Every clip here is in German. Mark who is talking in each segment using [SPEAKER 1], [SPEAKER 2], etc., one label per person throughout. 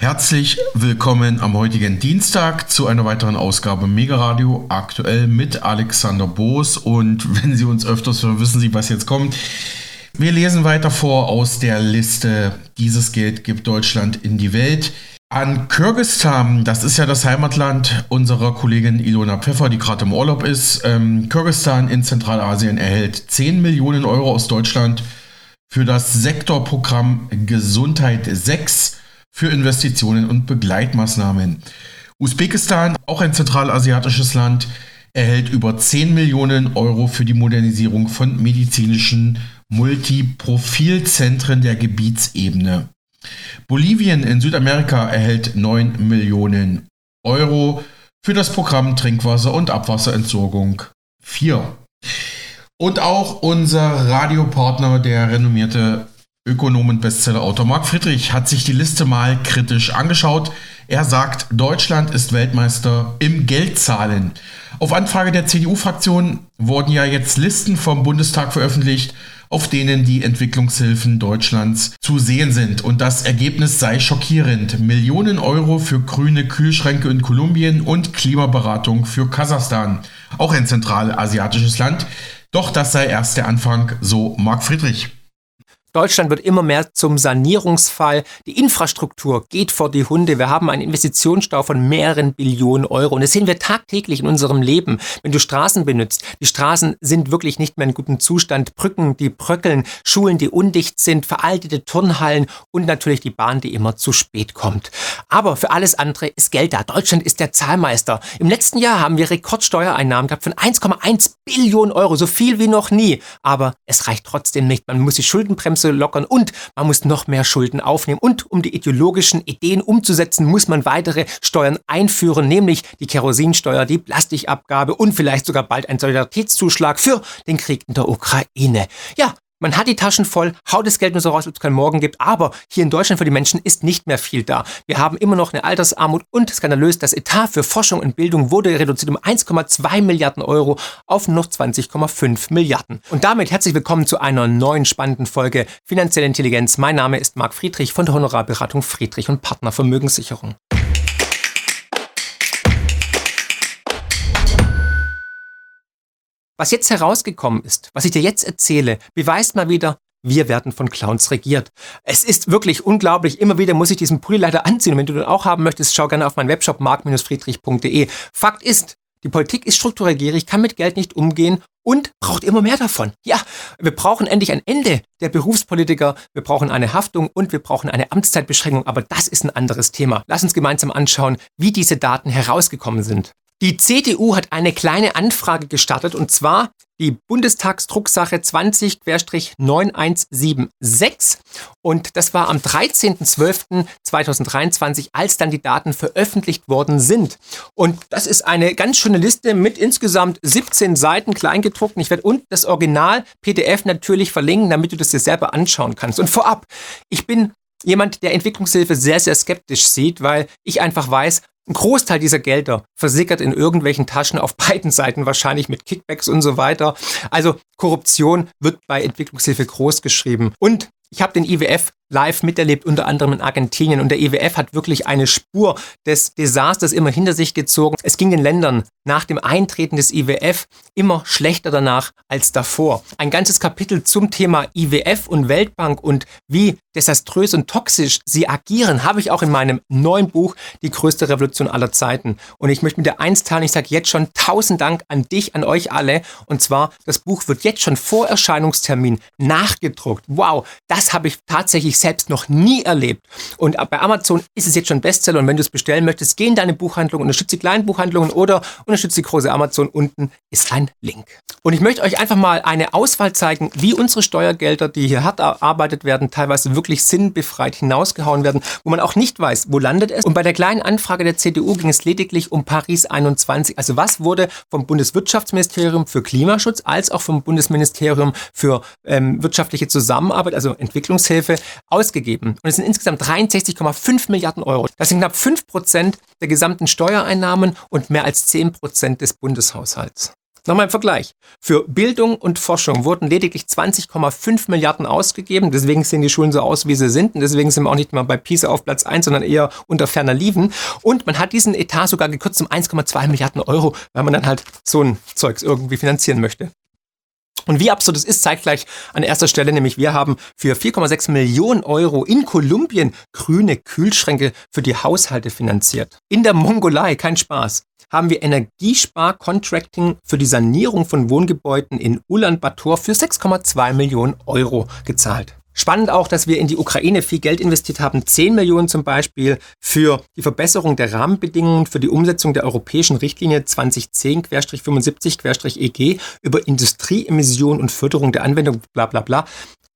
[SPEAKER 1] Herzlich willkommen am heutigen Dienstag zu einer weiteren Ausgabe Mega Radio aktuell mit Alexander Boos und wenn Sie uns öfters hören, wissen Sie, was jetzt kommt. Wir lesen weiter vor aus der Liste Dieses Geld gibt Deutschland in die Welt. An Kirgistan, das ist ja das Heimatland unserer Kollegin Ilona Pfeffer, die gerade im Urlaub ist. Ähm, Kirgistan in Zentralasien erhält 10 Millionen Euro aus Deutschland für das Sektorprogramm Gesundheit 6 für Investitionen und Begleitmaßnahmen. Usbekistan, auch ein zentralasiatisches Land, erhält über 10 Millionen Euro für die Modernisierung von medizinischen Multiprofilzentren der Gebietsebene. Bolivien in Südamerika erhält 9 Millionen Euro für das Programm Trinkwasser und Abwasserentsorgung 4. Und auch unser Radiopartner, der renommierte Ökonom und Bestsellerautor Marc Friedrich hat sich die Liste mal kritisch angeschaut. Er sagt, Deutschland ist Weltmeister im Geldzahlen. Auf Anfrage der CDU-Fraktion wurden ja jetzt Listen vom Bundestag veröffentlicht, auf denen die Entwicklungshilfen Deutschlands zu sehen sind. Und das Ergebnis sei schockierend. Millionen Euro für grüne Kühlschränke in Kolumbien und Klimaberatung für Kasachstan, auch ein zentralasiatisches Land. Doch das sei erst der Anfang, so Marc Friedrich.
[SPEAKER 2] Deutschland wird immer mehr zum Sanierungsfall. Die Infrastruktur geht vor die Hunde. Wir haben einen Investitionsstau von mehreren Billionen Euro. Und das sehen wir tagtäglich in unserem Leben. Wenn du Straßen benutzt, die Straßen sind wirklich nicht mehr in gutem Zustand. Brücken, die bröckeln, Schulen, die undicht sind, veraltete Turnhallen und natürlich die Bahn, die immer zu spät kommt. Aber für alles andere ist Geld da. Deutschland ist der Zahlmeister. Im letzten Jahr haben wir Rekordsteuereinnahmen gehabt von 1,1 Billionen Euro. So viel wie noch nie. Aber es reicht trotzdem nicht. Man muss die Schuldenbremse lockern und man muss noch mehr Schulden aufnehmen. Und um die ideologischen Ideen umzusetzen, muss man weitere Steuern einführen, nämlich die Kerosinsteuer, die Plastikabgabe und vielleicht sogar bald einen Solidaritätszuschlag für den Krieg in der Ukraine. Ja, man hat die Taschen voll, haut das Geld nur so raus, ob es keinen Morgen gibt. Aber hier in Deutschland für die Menschen ist nicht mehr viel da. Wir haben immer noch eine Altersarmut und skandalös, das Etat für Forschung und Bildung wurde reduziert um 1,2 Milliarden Euro auf noch 20,5 Milliarden. Und damit herzlich willkommen zu einer neuen spannenden Folge Finanzielle Intelligenz. Mein Name ist Marc Friedrich von der Honorarberatung Friedrich und Partner Vermögenssicherung. Was jetzt herausgekommen ist, was ich dir jetzt erzähle, beweist mal wieder, wir werden von Clowns regiert. Es ist wirklich unglaublich. Immer wieder muss ich diesen Pulli leider anziehen. Und wenn du den auch haben möchtest, schau gerne auf meinen Webshop mark-friedrich.de. Fakt ist, die Politik ist strukturell gierig, kann mit Geld nicht umgehen und braucht immer mehr davon. Ja, wir brauchen endlich ein Ende der Berufspolitiker, wir brauchen eine Haftung und wir brauchen eine Amtszeitbeschränkung, aber das ist ein anderes Thema. Lass uns gemeinsam anschauen, wie diese Daten herausgekommen sind. Die CDU hat eine kleine Anfrage gestartet und zwar die Bundestagsdrucksache 20-9176 und das war am 13.12.2023, als dann die Daten veröffentlicht worden sind. Und das ist eine ganz schöne Liste mit insgesamt 17 Seiten kleingedruckt. Ich werde unten das Original PDF natürlich verlinken, damit du das dir selber anschauen kannst. Und vorab, ich bin jemand, der Entwicklungshilfe sehr, sehr skeptisch sieht, weil ich einfach weiß, ein Großteil dieser Gelder versickert in irgendwelchen Taschen auf beiden Seiten, wahrscheinlich mit Kickbacks und so weiter. Also Korruption wird bei Entwicklungshilfe groß geschrieben. Und ich habe den IWF live miterlebt, unter anderem in Argentinien. Und der IWF hat wirklich eine Spur des Desasters immer hinter sich gezogen. Es ging den Ländern nach dem Eintreten des IWF immer schlechter danach als davor. Ein ganzes Kapitel zum Thema IWF und Weltbank und wie desaströs und toxisch sie agieren, habe ich auch in meinem neuen Buch Die größte Revolution aller Zeiten. Und ich möchte mit der eins teilen, ich sage jetzt schon tausend Dank an dich, an euch alle. Und zwar, das Buch wird jetzt schon vor Erscheinungstermin nachgedruckt. Wow, das habe ich tatsächlich selbst noch nie erlebt. Und bei Amazon ist es jetzt schon Bestseller und wenn du es bestellen möchtest, geh in deine Buchhandlung, unterstütze die kleinen Buchhandlungen oder unterstütze die große Amazon. Unten ist ein Link. Und ich möchte euch einfach mal eine Auswahl zeigen, wie unsere Steuergelder, die hier hart erarbeitet werden, teilweise wirklich sinnbefreit hinausgehauen werden, wo man auch nicht weiß, wo landet es. Und bei der kleinen Anfrage der CDU ging es lediglich um Paris 21. Also was wurde vom Bundeswirtschaftsministerium für Klimaschutz als auch vom Bundesministerium für ähm, wirtschaftliche Zusammenarbeit, also Entwicklungshilfe, ausgegeben. Und es sind insgesamt 63,5 Milliarden Euro. Das sind knapp 5 Prozent der gesamten Steuereinnahmen und mehr als 10 Prozent des Bundeshaushalts. Nochmal im Vergleich. Für Bildung und Forschung wurden lediglich 20,5 Milliarden ausgegeben. Deswegen sehen die Schulen so aus, wie sie sind. Und deswegen sind wir auch nicht mal bei PISA auf Platz 1, sondern eher unter ferner Liefen. Und man hat diesen Etat sogar gekürzt um 1,2 Milliarden Euro, weil man dann halt so ein Zeugs irgendwie finanzieren möchte. Und wie absurd es ist, zeigt gleich an erster Stelle, nämlich wir haben für 4,6 Millionen Euro in Kolumbien grüne Kühlschränke für die Haushalte finanziert. In der Mongolei, kein Spaß, haben wir Energiespar-Contracting für die Sanierung von Wohngebäuden in Ulaanbaatar für 6,2 Millionen Euro gezahlt. Spannend auch, dass wir in die Ukraine viel Geld investiert haben, 10 Millionen zum Beispiel für die Verbesserung der Rahmenbedingungen für die Umsetzung der europäischen Richtlinie 2010-75-EG über Industrieemissionen und Förderung der Anwendung, bla bla bla.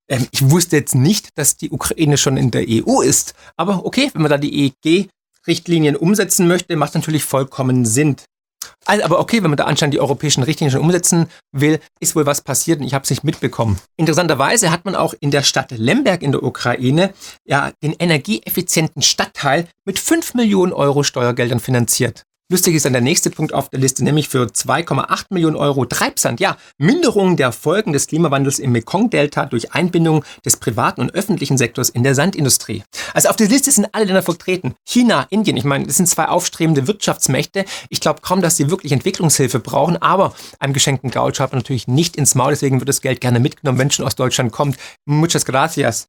[SPEAKER 2] Ähm, ich wusste jetzt nicht, dass die Ukraine schon in der EU ist, aber okay, wenn man da die EG-Richtlinien umsetzen möchte, macht natürlich vollkommen Sinn. Also, aber okay, wenn man da anscheinend die europäischen Richtlinien schon umsetzen will, ist wohl was passiert und ich habe es nicht mitbekommen. Interessanterweise hat man auch in der Stadt Lemberg in der Ukraine ja den energieeffizienten Stadtteil mit 5 Millionen Euro Steuergeldern finanziert. Lustig ist dann der nächste Punkt auf der Liste, nämlich für 2,8 Millionen Euro Treibsand. Ja, Minderung der Folgen des Klimawandels im Mekong-Delta durch Einbindung des privaten und öffentlichen Sektors in der Sandindustrie. Also auf der Liste sind alle Länder vertreten. China, Indien, ich meine, das sind zwei aufstrebende Wirtschaftsmächte. Ich glaube kaum, dass sie wirklich Entwicklungshilfe brauchen, aber einem geschenkten Gaul schaut man natürlich nicht ins Maul, deswegen wird das Geld gerne mitgenommen, wenn schon aus Deutschland kommt. Muchas gracias.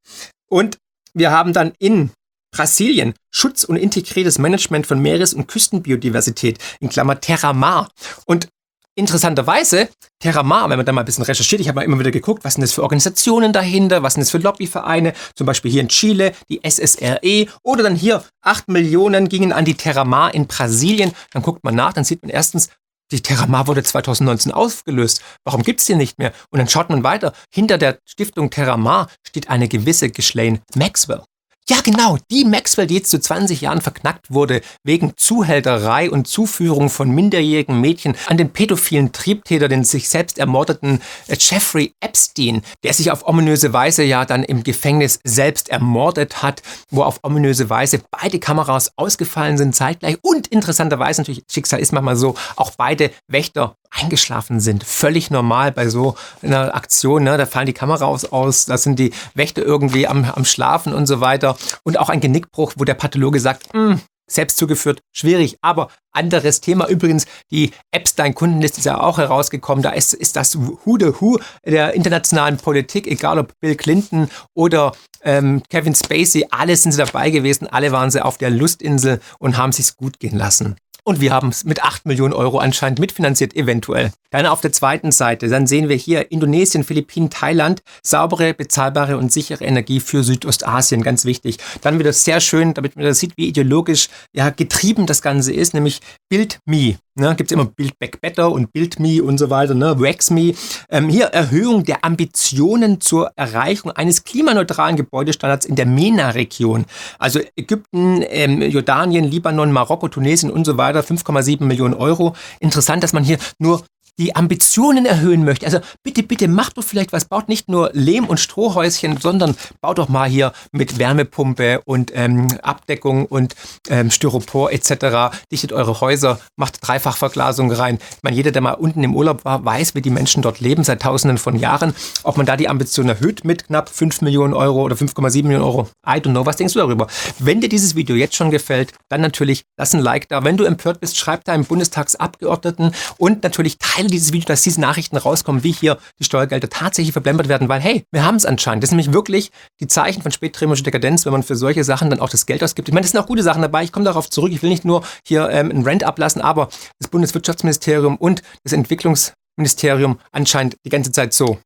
[SPEAKER 2] Und wir haben dann in Brasilien, Schutz und integriertes Management von Meeres- und Küstenbiodiversität, in Klammer Terramar. Und interessanterweise, Terramar, wenn man da mal ein bisschen recherchiert, ich habe mal immer wieder geguckt, was sind das für Organisationen dahinter, was sind das für Lobbyvereine, zum Beispiel hier in Chile, die SSRE, oder dann hier 8 Millionen gingen an die Terramar in Brasilien. Dann guckt man nach, dann sieht man erstens, die Terramar wurde 2019 aufgelöst. Warum gibt es die nicht mehr? Und dann schaut man weiter. Hinter der Stiftung Terramar steht eine gewisse Ghislaine Maxwell. Ja, genau, die Maxwell, die jetzt zu 20 Jahren verknackt wurde, wegen Zuhälterei und Zuführung von minderjährigen Mädchen an den pädophilen Triebtäter, den sich selbst ermordeten äh, Jeffrey Epstein, der sich auf ominöse Weise ja dann im Gefängnis selbst ermordet hat, wo auf ominöse Weise beide Kameras ausgefallen sind zeitgleich. Und interessanterweise natürlich, Schicksal ist manchmal so, auch beide Wächter eingeschlafen sind. Völlig normal bei so einer Aktion. Ne? Da fallen die Kameras aus, da sind die Wächter irgendwie am, am Schlafen und so weiter. Und auch ein Genickbruch, wo der Pathologe sagt, hm, selbst zugeführt, schwierig. Aber anderes Thema. Übrigens, die Epstein-Kundenliste ist ja auch herausgekommen. Da ist, ist das Who the Who der internationalen Politik, egal ob Bill Clinton oder ähm, Kevin Spacey. Alle sind sie dabei gewesen. Alle waren sie auf der Lustinsel und haben sich's gut gehen lassen. Und wir haben es mit 8 Millionen Euro anscheinend mitfinanziert, eventuell. Dann auf der zweiten Seite, dann sehen wir hier Indonesien, Philippinen, Thailand, saubere, bezahlbare und sichere Energie für Südostasien, ganz wichtig. Dann wieder sehr schön, damit man das sieht, wie ideologisch ja, getrieben das Ganze ist, nämlich Build Me. Ne, Gibt es immer Build Back Better und Build Me und so weiter, ne? Wax Me. Ähm, hier Erhöhung der Ambitionen zur Erreichung eines klimaneutralen Gebäudestandards in der MENA-Region. Also Ägypten, ähm, Jordanien, Libanon, Marokko, Tunesien und so weiter, 5,7 Millionen Euro. Interessant, dass man hier nur die Ambitionen erhöhen möchte. Also bitte, bitte macht doch vielleicht was. Baut nicht nur Lehm- und Strohhäuschen, sondern baut doch mal hier mit Wärmepumpe und ähm, Abdeckung und ähm, Styropor etc. Dichtet eure Häuser, macht Dreifachverglasung rein. Ich meine, jeder, der mal unten im Urlaub war, weiß, wie die Menschen dort leben seit tausenden von Jahren. Ob man da die Ambition erhöht mit knapp 5 Millionen Euro oder 5,7 Millionen Euro. I don't know. Was denkst du darüber? Wenn dir dieses Video jetzt schon gefällt, dann natürlich lass ein Like da. Wenn du empört bist, schreib deinem Bundestagsabgeordneten und natürlich teile teile dieses Video, dass diese Nachrichten rauskommen, wie hier die Steuergelder tatsächlich verblempert werden, weil hey, wir haben es anscheinend. Das ist nämlich wirklich die Zeichen von spätremischer Dekadenz, wenn man für solche Sachen dann auch das Geld ausgibt. Ich meine, das sind auch gute Sachen dabei. Ich komme darauf zurück. Ich will nicht nur hier ähm, einen Rent ablassen, aber das Bundeswirtschaftsministerium und das Entwicklungsministerium anscheinend die ganze Zeit so.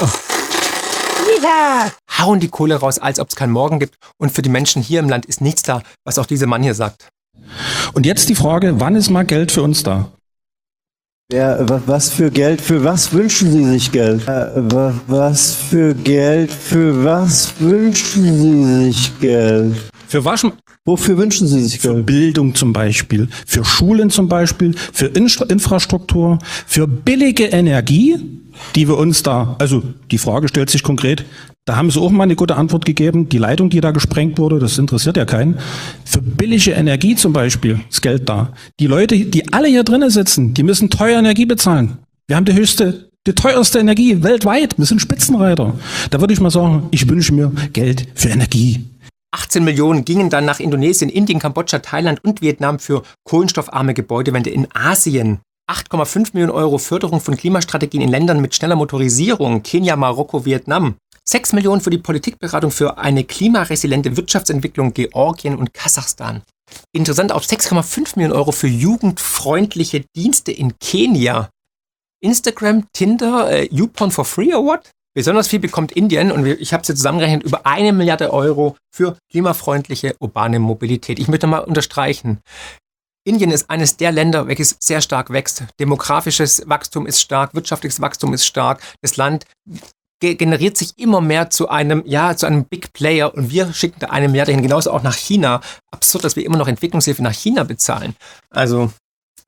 [SPEAKER 2] Oh. Ja. Hauen die Kohle raus, als ob es keinen Morgen gibt. Und für die Menschen hier im Land ist nichts da, was auch dieser Mann hier sagt.
[SPEAKER 3] Und jetzt die Frage, wann ist mal Geld für uns da?
[SPEAKER 4] Ja, was für Geld, für was wünschen Sie sich Geld? Was für Geld, für was wünschen Sie sich Geld?
[SPEAKER 3] Für was?
[SPEAKER 4] Wofür wünschen Sie sich
[SPEAKER 3] Geld? Für Bildung zum Beispiel, für Schulen zum Beispiel, für Infrastruktur, für billige Energie, die wir uns da, also die Frage stellt sich konkret, Da haben sie auch mal eine gute Antwort gegeben. Die Leitung, die da gesprengt wurde, das interessiert ja keinen. Für billige Energie zum Beispiel ist Geld da. Die Leute, die alle hier drinnen sitzen, die müssen teuer Energie bezahlen. Wir haben die höchste, die teuerste Energie weltweit. Wir sind Spitzenreiter. Da würde ich mal sagen, ich wünsche mir Geld für Energie.
[SPEAKER 2] 18 Millionen gingen dann nach Indonesien, Indien, Kambodscha, Thailand und Vietnam für kohlenstoffarme Gebäudewände in Asien. 8,5 Millionen Euro Förderung von Klimastrategien in Ländern mit schneller Motorisierung, Kenia, Marokko, Vietnam. 6 Millionen für die Politikberatung für eine klimaresiliente Wirtschaftsentwicklung Georgien und Kasachstan. Interessant auch 6,5 Millionen Euro für jugendfreundliche Dienste in Kenia. Instagram, Tinder, äh, YouPorn for free or what? Besonders viel bekommt Indien und ich habe es zusammengerechnet über eine Milliarde Euro für klimafreundliche urbane Mobilität. Ich möchte mal unterstreichen, Indien ist eines der Länder, welches sehr stark wächst. Demografisches Wachstum ist stark, wirtschaftliches Wachstum ist stark. Das Land generiert sich immer mehr zu einem, ja, zu einem Big Player und wir schicken da eine Milliarde hin, genauso auch nach China. Absurd, dass wir immer noch Entwicklungshilfe nach China bezahlen. Also,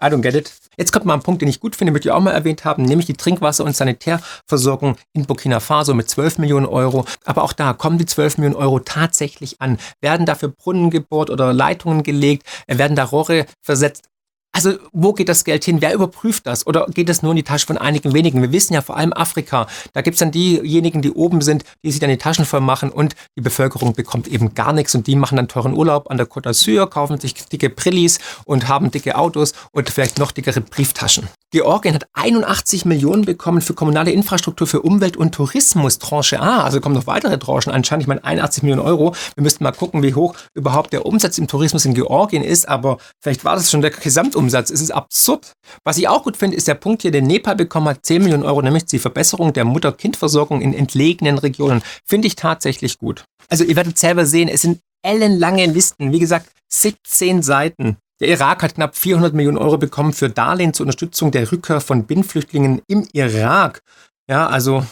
[SPEAKER 2] I don't get it. Jetzt kommt mal ein Punkt, den ich gut finde, möchte ich auch mal erwähnt haben, nämlich die Trinkwasser- und Sanitärversorgung in Burkina Faso mit 12 Millionen Euro. Aber auch da kommen die 12 Millionen Euro tatsächlich an. Werden dafür Brunnen gebohrt oder Leitungen gelegt? Werden da Rohre versetzt? Also wo geht das Geld hin? Wer überprüft das? Oder geht das nur in die Tasche von einigen wenigen? Wir wissen ja vor allem Afrika, da gibt es dann diejenigen, die oben sind, die sich dann die Taschen voll machen und die Bevölkerung bekommt eben gar nichts und die machen dann teuren Urlaub an der Côte d'Azur, kaufen sich dicke Brillis und haben dicke Autos und vielleicht noch dickere Brieftaschen. Georgien hat 81 Millionen bekommen für kommunale Infrastruktur für Umwelt und Tourismus, Tranche A. Also kommen noch weitere Tranchen anscheinend. Ich meine 81 Millionen Euro. Wir müssten mal gucken, wie hoch überhaupt der Umsatz im Tourismus in Georgien ist, aber vielleicht war das schon der Gesamtumsatz Umsatz. Es ist absurd. Was ich auch gut finde, ist der Punkt hier, den Nepal bekommen hat, 10 Millionen Euro, nämlich die Verbesserung der Mutter-Kind-Versorgung in entlegenen Regionen. Finde ich tatsächlich gut. Also ihr werdet selber sehen, es sind ellenlange Listen. Wie gesagt, 17 Seiten. Der Irak hat knapp 400 Millionen Euro bekommen für Darlehen zur Unterstützung der Rückkehr von Binnenflüchtlingen im Irak. Ja, also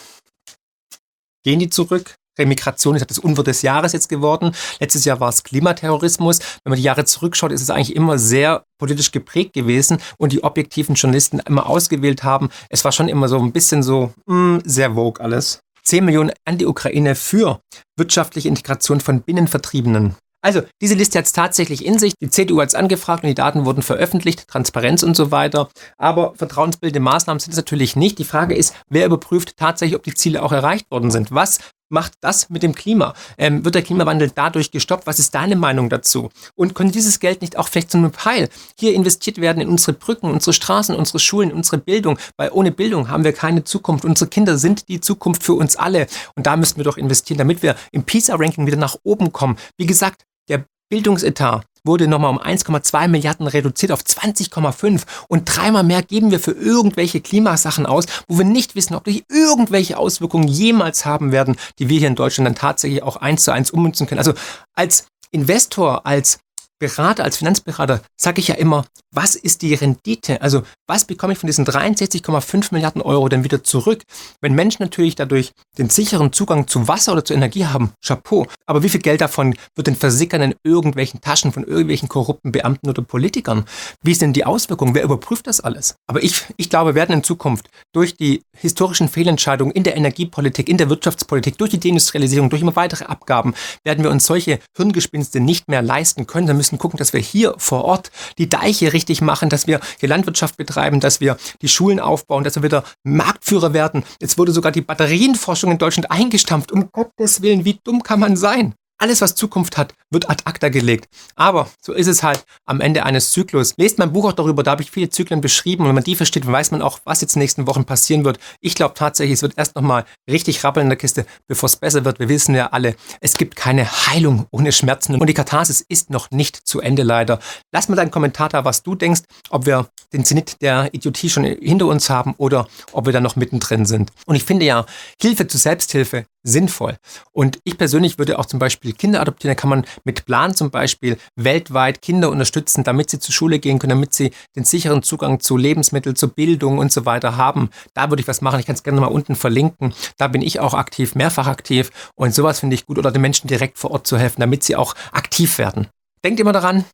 [SPEAKER 2] gehen die zurück? Remigration ist das Unwort des Jahres jetzt geworden. Letztes Jahr war es Klimaterrorismus. Wenn man die Jahre zurückschaut, ist es eigentlich immer sehr politisch geprägt gewesen und die objektiven Journalisten immer ausgewählt haben. Es war schon immer so ein bisschen so mh, hm, sehr vogue alles. 10 Millionen an die Ukraine für wirtschaftliche Integration von Binnenvertriebenen. Also, diese Liste hat es tatsächlich in sich. Die CDU hat es angefragt und die Daten wurden veröffentlicht, Transparenz und so weiter. Aber vertrauensbildende Maßnahmen sind es natürlich nicht. Die Frage ist, wer überprüft tatsächlich, ob die Ziele auch erreicht worden sind? Was macht das mit dem Klima? Ähm, wird der Klimawandel dadurch gestoppt? Was ist deine Meinung dazu? Und kann dieses Geld nicht auch vielleicht zu einem Teil hier investiert werden in unsere Brücken, unsere Straßen, unsere Schulen, unsere Bildung? Weil ohne Bildung haben wir keine Zukunft. Unsere Kinder sind die Zukunft für uns alle. Und da müssen wir doch investieren, damit wir im PISA-Ranking wieder nach oben kommen. Wie gesagt, der Bildungsetat wurde nochmal um 1,2 Milliarden reduziert auf 20,5 und dreimal mehr geben wir für irgendwelche Klimasachen aus, wo wir nicht wissen, ob die irgendwelche Auswirkungen jemals haben werden, die wir hier in Deutschland dann tatsächlich auch eins zu eins ummünzen können. Also als Investor, als Berater, als Finanzberater sage ich ja immer, was ist die Rendite? Also was bekomme ich von diesen 63,5 Milliarden Euro denn wieder zurück? Wenn Menschen natürlich dadurch den sicheren Zugang zu Wasser oder zu Energie haben, Chapeau. Aber wie viel Geld davon wird denn versickern in irgendwelchen Taschen von irgendwelchen korrupten Beamten oder Politikern? Wie ist denn die Auswirkung? Wer überprüft das alles? Aber ich, ich glaube, wir werden in Zukunft durch die historischen Fehlentscheidungen in der Energiepolitik, in der Wirtschaftspolitik, durch die Deindustrialisierung, durch immer weitere Abgaben, werden wir uns solche Hirngespinste nicht mehr leisten können. Müssen gucken, dass wir hier vor Ort die Deiche richtig machen, dass wir hier Landwirtschaft betreiben, dass wir die Schulen aufbauen, dass wir wieder Marktführer werden. Jetzt wurde sogar die Batterienforschung in Deutschland eingestampft. Um Gottes Willen, wie dumm kann man sein? Alles, was Zukunft hat, wird ad acta gelegt. Aber so ist es halt am Ende eines Zyklus. Lest mein Buch auch darüber, da habe ich viele Zyklen beschrieben und wenn man die versteht, weiß man auch, was jetzt in den nächsten Wochen passieren wird. Ich glaube tatsächlich, es wird erst nochmal richtig rappeln in der Kiste, bevor es besser wird. Wir wissen ja alle, es gibt keine Heilung ohne Schmerzen und die Katharsis ist noch nicht zu Ende leider. Lass mal deinen Kommentar da, was du denkst, ob wir den Zenit der Idiotie schon hinter uns haben oder ob wir da noch mittendrin sind. Und ich finde ja, Hilfe zur Selbsthilfe sinnvoll. Und ich persönlich würde auch zum Beispiel Kinder adoptieren. Da kann man mit Plan zum Beispiel weltweit Kinder unterstützen, damit sie zur Schule gehen können, damit sie den sicheren Zugang zu Lebensmitteln, zu Bildung und so weiter haben. Da würde ich was machen. Ich kann es gerne mal unten verlinken. Da bin ich auch aktiv, mehrfach aktiv. Und sowas finde ich gut. Oder den Menschen direkt vor Ort zu helfen, damit sie auch aktiv werden. Denkt immer daran,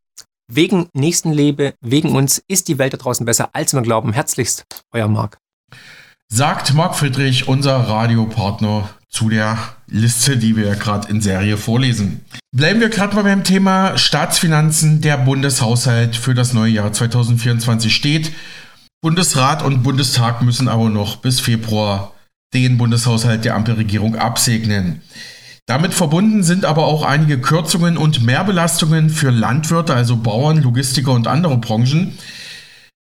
[SPEAKER 2] wegen Nächstenlebe, wegen uns ist die Welt da draußen besser, als wir glauben. Herzlichst, euer Marc.
[SPEAKER 1] Sagt Marc Friedrich, unser Radiopartner zu der Liste, die wir gerade in Serie vorlesen. Bleiben wir gerade mal beim Thema Staatsfinanzen. Der Bundeshaushalt für das neue Jahr 2024 steht. Bundesrat und Bundestag müssen aber noch bis Februar den Bundeshaushalt der Ampelregierung absegnen. Damit verbunden sind aber auch einige Kürzungen und Mehrbelastungen für Landwirte, also Bauern, Logistiker und andere Branchen.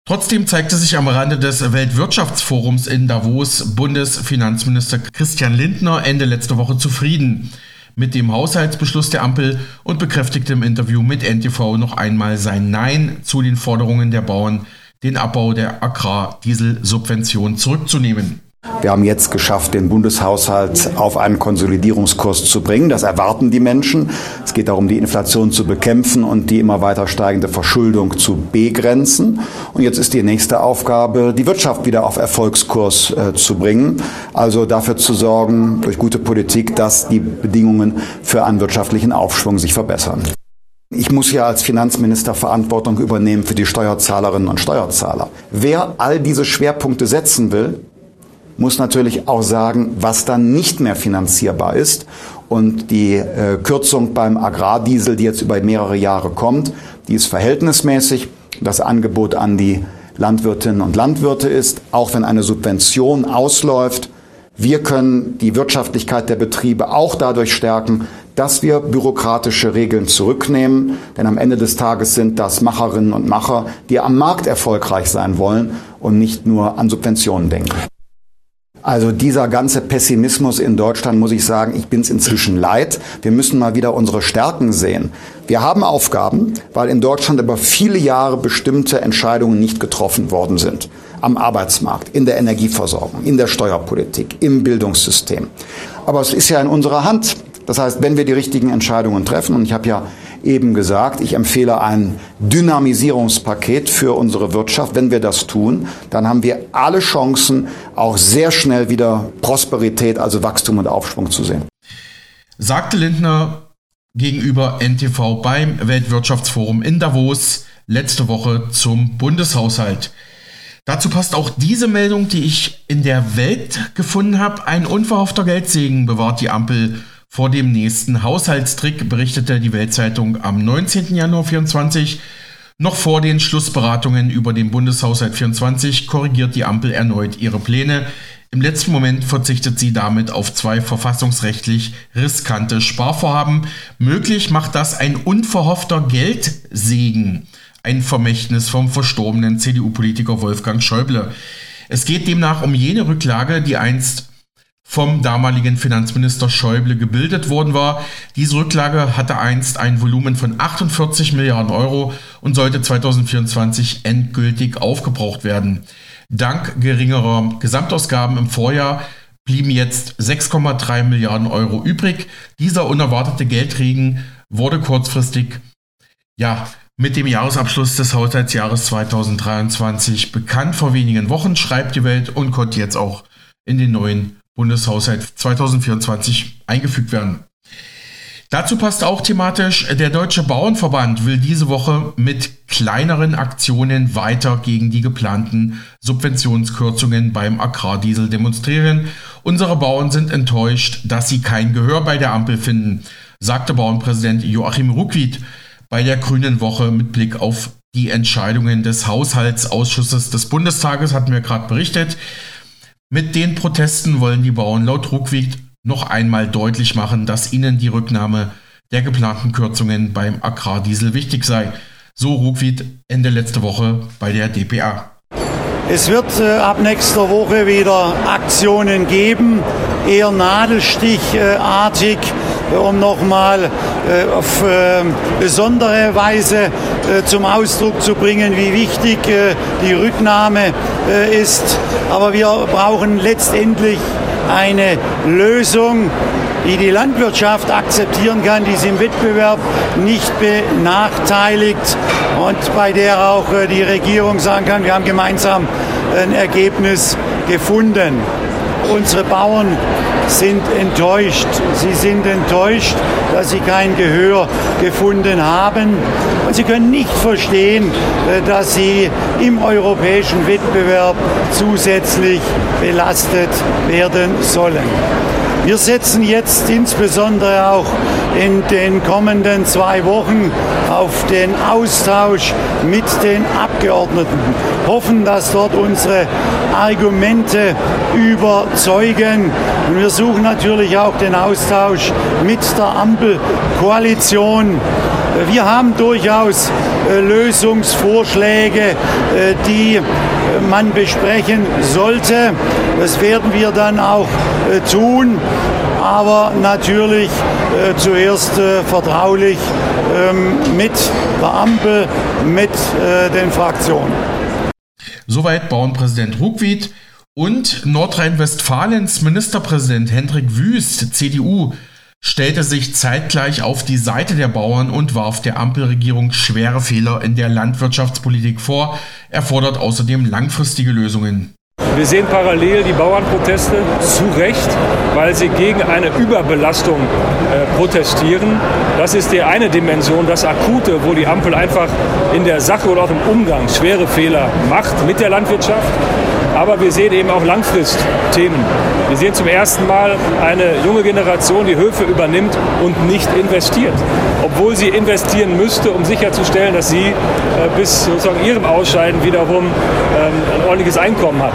[SPEAKER 1] Trotzdem zeigte sich am Rande des Weltwirtschaftsforums in Davos Bundesfinanzminister Christian Lindner Ende letzter Woche zufrieden mit dem Haushaltsbeschluss der Ampel und bekräftigte im Interview mit NTV noch einmal sein Nein zu den Forderungen der Bauern, den Abbau der Agrardieselsubvention zurückzunehmen.
[SPEAKER 5] Wir haben jetzt geschafft, den Bundeshaushalt auf einen Konsolidierungskurs zu bringen. Das erwarten die Menschen. Es geht darum, die Inflation zu bekämpfen und die immer weiter steigende Verschuldung zu begrenzen. Und jetzt ist die nächste Aufgabe, die Wirtschaft wieder auf Erfolgskurs äh, zu bringen. Also dafür zu sorgen, durch gute Politik, dass die Bedingungen für einen wirtschaftlichen Aufschwung sich verbessern. Ich muss ja als Finanzminister Verantwortung übernehmen für die Steuerzahlerinnen und Steuerzahler. Wer all diese Schwerpunkte setzen will, muss natürlich auch sagen, was dann nicht mehr finanzierbar ist. Und die äh, Kürzung beim Agrardiesel, die jetzt über mehrere Jahre kommt, die ist verhältnismäßig. Das Angebot an die Landwirtinnen und Landwirte ist, auch wenn eine Subvention ausläuft, wir können die Wirtschaftlichkeit der Betriebe auch dadurch stärken, dass wir bürokratische Regeln zurücknehmen. Denn am Ende des Tages sind das Macherinnen und Macher, die am Markt erfolgreich sein wollen und nicht nur an Subventionen denken. Also dieser ganze Pessimismus in Deutschland, muss ich sagen, ich bin es inzwischen leid. Wir müssen mal wieder unsere Stärken sehen. Wir haben Aufgaben, weil in Deutschland über viele Jahre bestimmte Entscheidungen nicht getroffen worden sind. Am Arbeitsmarkt, in der Energieversorgung, in der Steuerpolitik, im Bildungssystem. Aber es ist ja in unserer Hand. Das heißt, wenn wir die richtigen Entscheidungen treffen, und ich habe ja eben gesagt, ich empfehle ein Dynamisierungspaket für unsere Wirtschaft. Wenn wir das tun, dann haben wir alle Chancen, auch sehr schnell wieder Prosperität, also Wachstum und Aufschwung zu sehen.
[SPEAKER 1] Sagte Lindner gegenüber NTV beim Weltwirtschaftsforum in Davos letzte Woche zum Bundeshaushalt. Dazu passt auch diese Meldung, die ich in der Welt gefunden habe. Ein unverhoffter Geldsegen bewahrt die Ampel vor dem nächsten Haushaltstrick, berichtete die Weltzeitung am 19. Januar 24. Noch vor den Schlussberatungen über den Bundeshaushalt 24 korrigiert die Ampel erneut ihre Pläne. Im letzten Moment verzichtet sie damit auf zwei verfassungsrechtlich riskante Sparvorhaben. Möglich macht das ein unverhoffter Geldsegen. Ein Vermächtnis vom verstorbenen CDU-Politiker Wolfgang Schäuble. Es geht demnach um jene Rücklage, die einst vom damaligen Finanzminister Schäuble gebildet worden war. Diese Rücklage hatte einst ein Volumen von 48 Milliarden Euro und sollte 2024 endgültig aufgebraucht werden. Dank geringerer Gesamtausgaben im Vorjahr blieben jetzt 6,3 Milliarden Euro übrig. Dieser unerwartete Geldregen wurde kurzfristig ja, mit dem Jahresabschluss des Haushaltsjahres 2023 bekannt vor wenigen Wochen, schreibt die Welt und konnte jetzt auch in den neuen Bundeshaushalt 2024 eingefügt werden. Dazu passt auch thematisch, der Deutsche Bauernverband will diese Woche mit kleineren Aktionen weiter gegen die geplanten Subventionskürzungen beim Agrardiesel demonstrieren. Unsere Bauern sind enttäuscht, dass sie kein Gehör bei der Ampel finden, sagte Bauernpräsident Joachim Ruckwied bei der Grünen Woche mit Blick auf die Entscheidungen des Haushaltsausschusses des Bundestages, hatten wir gerade berichtet. Mit den Protesten wollen die Bauern laut Ruckwied noch einmal deutlich machen, dass ihnen die Rücknahme der geplanten Kürzungen beim Agrardiesel wichtig sei. So Ruckwied Ende letzte Woche bei der DPA.
[SPEAKER 6] Es wird äh, ab nächster Woche wieder Aktionen geben, eher nadelstichartig, äh, um nochmal äh, auf äh, besondere Weise äh, zum Ausdruck zu bringen, wie wichtig äh, die Rücknahme ist. Aber wir brauchen letztendlich eine Lösung, die die Landwirtschaft akzeptieren kann, die sie im Wettbewerb nicht benachteiligt und bei der auch die Regierung sagen kann, wir haben gemeinsam ein Ergebnis gefunden. Unsere Bauern sind enttäuscht. Sie sind enttäuscht, dass sie kein Gehör gefunden haben. Und sie können nicht verstehen, äh, dass sie im europäischen Wettbewerb zusätzlich belastet werden sollen. Wir setzen jetzt insbesondere auch in den kommenden zwei Wochen auf den Austausch mit den Abgeordneten, hoffen, dass dort unsere Argumente überzeugen. Und wir suchen natürlich auch den Austausch mit der Ampelkoalition. Wir haben durchaus äh, Lösungsvorschläge, äh, die äh, man besprechen sollte. Das werden wir dann auch tun, aber natürlich zuerst vertraulich ähm, mit der Ampel, mit den Fraktionen.
[SPEAKER 1] Soweit Bauernpräsident Ruckwied und Nordrhein-Westfalens Ministerpräsident Hendrik Wüst, CDU, stellte sich zeitgleich auf die Seite der Bauern und warf der Ampelregierung schwere Fehler in der Landwirtschaftspolitik vor. Er fordert außerdem langfristige Lösungen.
[SPEAKER 7] Wir sehen parallel die Bauernproteste zu Recht, weil sie gegen eine Überbelastung äh, protestieren. Das ist die eine Dimension, das Akute, wo die Ampel einfach in der Sache oder auch im Umgang schwere Fehler macht mit der Landwirtschaft. Aber wir sehen eben auch Langfristthemen. Wir sehen zum ersten Mal eine junge Generation, die Höfe übernimmt und nicht investiert. Obwohl sie investieren müsste, um sicherzustellen, dass sie äh, bis sozusagen ihrem Ausscheiden wiederum ähm, ein ordentliches Einkommen hat.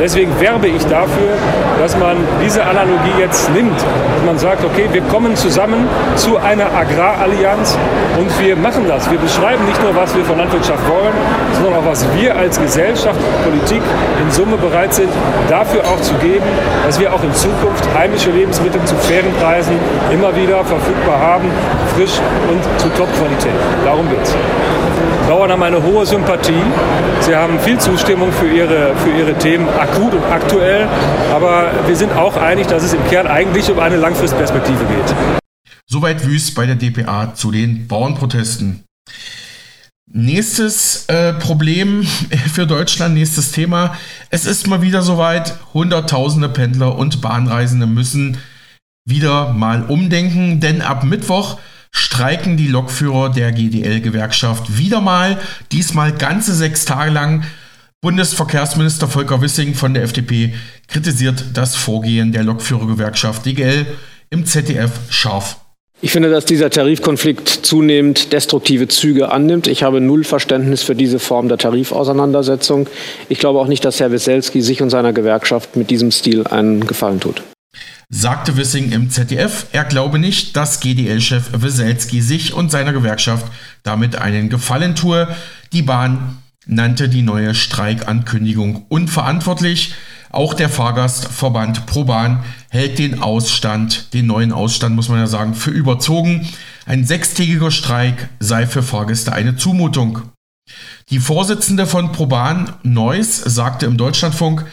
[SPEAKER 7] Deswegen werbe ich dafür, dass man diese Analogie jetzt nimmt. Dass man sagt, okay, wir kommen zusammen zu einer Agrarallianz und wir machen das. Wir beschreiben nicht nur, was wir von Landwirtschaft wollen, sondern auch, was wir als Gesellschaft, Politik in Summe bereit sind, dafür auch zu geben, dass wir auch in Zukunft heimische Lebensmittel zu fairen Preisen immer wieder verfügbar haben, frisch und zu Top-Qualität. Darum geht es. Bauern haben eine hohe Sympathie. Sie haben viel Zustimmung für ihre, für ihre Themen akut und aktuell. Aber wir sind auch einig, dass es im Kern eigentlich um eine Langfristperspektive geht.
[SPEAKER 1] Soweit Wüst bei der DPA zu den Bauernprotesten. Nächstes äh, Problem für Deutschland, nächstes Thema. Es ist mal wieder soweit. Hunderttausende Pendler und Bahnreisende müssen wieder mal umdenken, denn ab Mittwoch streiken die Lokführer der GDL-Gewerkschaft wieder mal, diesmal ganze sechs Tage lang. Bundesverkehrsminister Volker Wissing von der FDP kritisiert das Vorgehen der Lokführergewerkschaft DGL im ZDF scharf.
[SPEAKER 8] Ich finde, dass dieser Tarifkonflikt zunehmend destruktive Züge annimmt. Ich habe null Verständnis für diese Form der Tarifauseinandersetzung. Ich glaube auch nicht, dass Herr Wieselski sich und seiner Gewerkschaft mit diesem Stil einen Gefallen tut
[SPEAKER 1] sagte Wissing im ZDF, er glaube nicht, dass GDL-Chef Weselski sich und seiner Gewerkschaft damit einen Gefallen tue. Die Bahn nannte die neue Streikankündigung unverantwortlich. Auch der Fahrgastverband ProBahn hält den Ausstand, den neuen Ausstand muss man ja sagen, für überzogen. Ein sechstägiger Streik sei für Fahrgäste eine Zumutung. Die Vorsitzende von ProBahn, Neuss, sagte im Deutschlandfunk,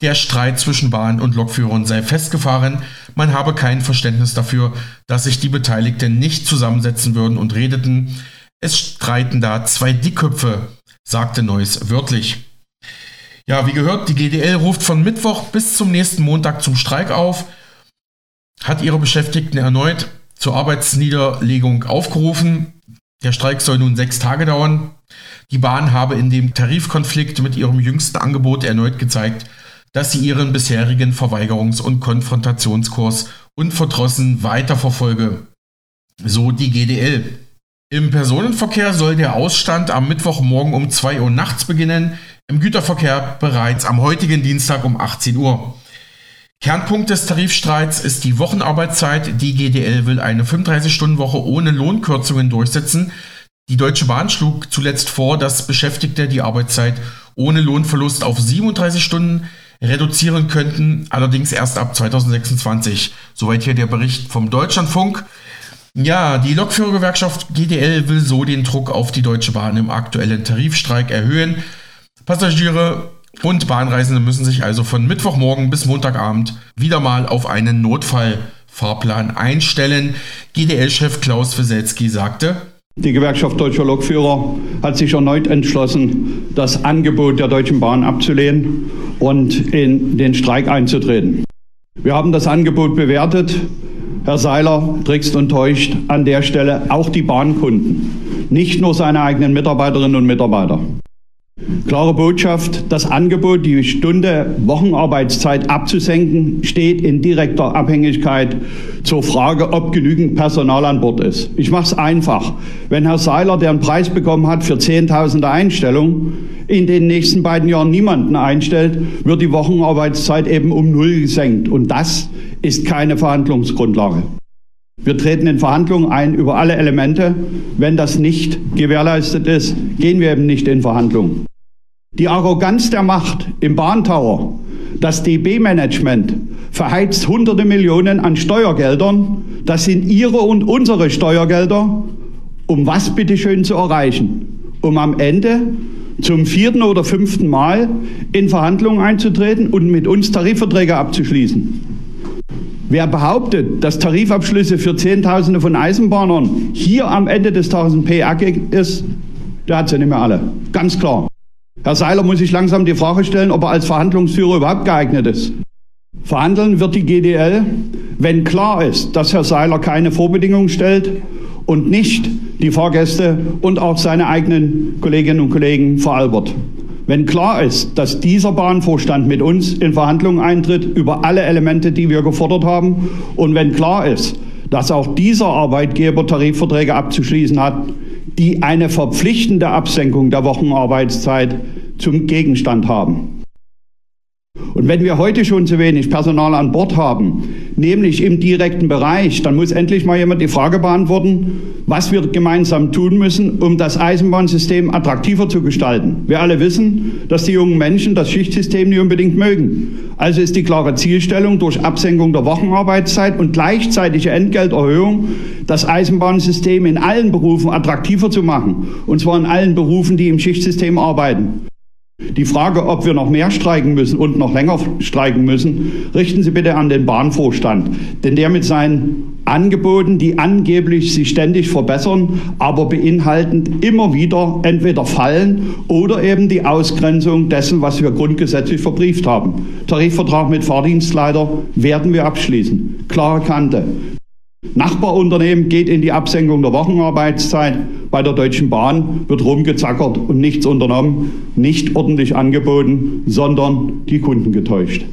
[SPEAKER 1] der Streit zwischen Bahn und Lokführern sei festgefahren, man habe kein Verständnis dafür, dass sich die Beteiligten nicht zusammensetzen würden und redeten. Es streiten da zwei Dickköpfe, sagte Neuss wörtlich. Ja, wie gehört, die GDL ruft von Mittwoch bis zum nächsten Montag zum Streik auf, hat ihre Beschäftigten erneut zur Arbeitsniederlegung aufgerufen. Der Streik soll nun sechs Tage dauern. Die Bahn habe in dem Tarifkonflikt mit ihrem jüngsten Angebot erneut gezeigt, dass sie ihren bisherigen Verweigerungs- und Konfrontationskurs unverdrossen weiterverfolge. So die GDL. Im Personenverkehr soll der Ausstand am Mittwochmorgen um 2 Uhr nachts beginnen, im Güterverkehr bereits am heutigen Dienstag um 18 Uhr. Kernpunkt des Tarifstreits ist die Wochenarbeitszeit. Die GDL will eine 35-Stunden-Woche ohne Lohnkürzungen durchsetzen. Die Deutsche Bahn schlug zuletzt vor, dass Beschäftigte die Arbeitszeit ohne Lohnverlust auf 37 Stunden reduzieren könnten, allerdings erst ab 2026. Soweit hier der Bericht vom Deutschlandfunk. Ja, die Lokführergewerkschaft GDL will so den Druck auf die Deutsche Bahn im aktuellen Tarifstreik erhöhen. Passagiere und Bahnreisende müssen sich also von Mittwochmorgen bis Montagabend wieder mal auf einen Notfallfahrplan einstellen. GDL-Chef Klaus Wieselski sagte,
[SPEAKER 9] die Gewerkschaft Deutscher Lokführer hat sich erneut entschlossen, das Angebot der Deutschen Bahn abzulehnen und in den Streik einzutreten. Wir haben das Angebot bewertet. Herr Seiler trickst und täuscht an der Stelle auch die Bahnkunden, nicht nur seine eigenen Mitarbeiterinnen und Mitarbeiter. Klare Botschaft, das Angebot, die Stunde Wochenarbeitszeit abzusenken, steht in direkter Abhängigkeit zur Frage, ob genügend Personal an Bord ist. Ich mache es einfach. Wenn Herr Seiler, der einen Preis bekommen hat für Zehntausende Einstellungen, in den nächsten beiden Jahren niemanden einstellt, wird die Wochenarbeitszeit eben um Null gesenkt. Und das ist keine Verhandlungsgrundlage. Wir treten in Verhandlungen ein über alle Elemente. Wenn das nicht gewährleistet ist, gehen wir eben nicht in Verhandlungen. Die Arroganz der Macht im Bahntower, das DB-Management verheizt hunderte Millionen an Steuergeldern, das sind ihre und unsere Steuergelder, um was bitteschön zu erreichen? Um am Ende zum vierten oder fünften Mal in Verhandlungen einzutreten und mit uns Tarifverträge abzuschließen. Wer behauptet, dass Tarifabschlüsse für Zehntausende von Eisenbahnern hier am Ende des Tages ein PAG ist, der hat sie nicht mehr alle. Ganz klar. Herr Seiler muss sich langsam die Frage stellen, ob er als Verhandlungsführer überhaupt geeignet ist. Verhandeln wird die GDL, wenn klar ist, dass Herr Seiler keine Vorbedingungen stellt und nicht die Fahrgäste und auch seine eigenen Kolleginnen und Kollegen veralbert. Wenn klar ist, dass dieser Bahnvorstand mit uns in Verhandlungen eintritt über alle Elemente, die wir gefordert haben, und wenn klar ist, dass auch dieser Arbeitgeber Tarifverträge abzuschließen hat, die eine verpflichtende Absenkung der Wochenarbeitszeit zum Gegenstand haben. Und wenn wir heute schon zu wenig Personal an Bord haben, nämlich im direkten Bereich, dann muss endlich mal jemand die Frage beantworten, was wir gemeinsam tun müssen, um das Eisenbahnsystem attraktiver zu gestalten. Wir alle wissen, dass die jungen Menschen das Schichtsystem nicht unbedingt mögen. Also ist die klare Zielstellung durch Absenkung der Wochenarbeitszeit und gleichzeitige Entgelterhöhung, das Eisenbahnsystem in allen Berufen attraktiver zu machen. Und zwar in allen Berufen, die im Schichtsystem arbeiten. Die Frage, ob wir noch mehr streiken müssen und noch länger streiken müssen, richten Sie bitte an den Bahnvorstand. Denn der mit seinen Angeboten, die angeblich sich ständig verbessern, aber beinhaltend immer wieder entweder Fallen oder eben die Ausgrenzung dessen, was wir grundgesetzlich verbrieft haben. Tarifvertrag mit Fahrdienstleiter werden wir abschließen. Klare Kante. Nachbarunternehmen geht in die Absenkung der Wochenarbeitszeit. Bei der Deutschen Bahn wird rumgezackert und nichts unternommen, nicht ordentlich angeboten, sondern die Kunden getäuscht.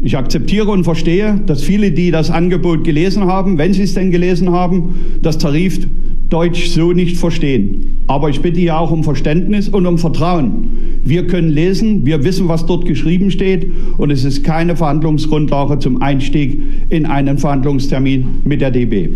[SPEAKER 9] Ich akzeptiere und verstehe, dass viele, die das Angebot gelesen haben, wenn sie es denn gelesen haben, das Tarifdeutsch so nicht verstehen. Aber ich bitte ja auch um Verständnis und um Vertrauen. Wir können lesen, wir wissen, was dort geschrieben steht und es ist keine Verhandlungsgrundlage zum Einstieg in einen Verhandlungstermin mit der DB.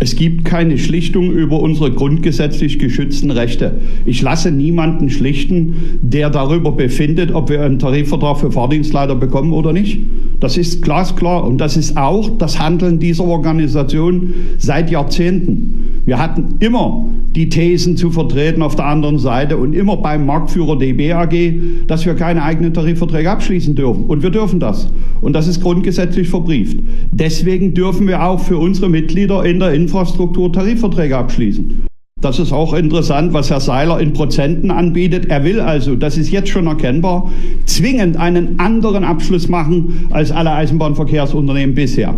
[SPEAKER 9] Es gibt keine Schlichtung über unsere grundgesetzlich geschützten Rechte. Ich lasse niemanden schlichten, der darüber befindet, ob wir einen Tarifvertrag für Fahrdienstleiter bekommen oder nicht. Das ist glasklar und das ist auch das Handeln dieser Organisation seit Jahrzehnten. Wir hatten immer die Thesen zu vertreten auf der anderen Seite und immer beim Marktführer DB AG, dass wir keine eigenen Tarifverträge abschließen dürfen. Und wir dürfen das. Und das ist grundgesetzlich verbrieft. Deswegen dürfen wir auch für unsere Mitglieder in der Infrastruktur Tarifverträge abschließen. Das ist auch interessant, was Herr Seiler in Prozenten anbietet. Er will also, das ist jetzt schon erkennbar, zwingend einen anderen Abschluss machen als alle Eisenbahnverkehrsunternehmen bisher.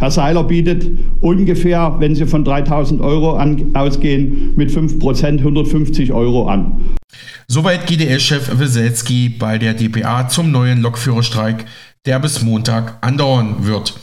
[SPEAKER 9] Herr Seiler bietet ungefähr, wenn Sie von 3000 Euro an, ausgehen, mit 5 Prozent 150 Euro an.
[SPEAKER 1] Soweit GDL-Chef Weselski bei der DPA zum neuen Lokführerstreik, der bis Montag andauern wird.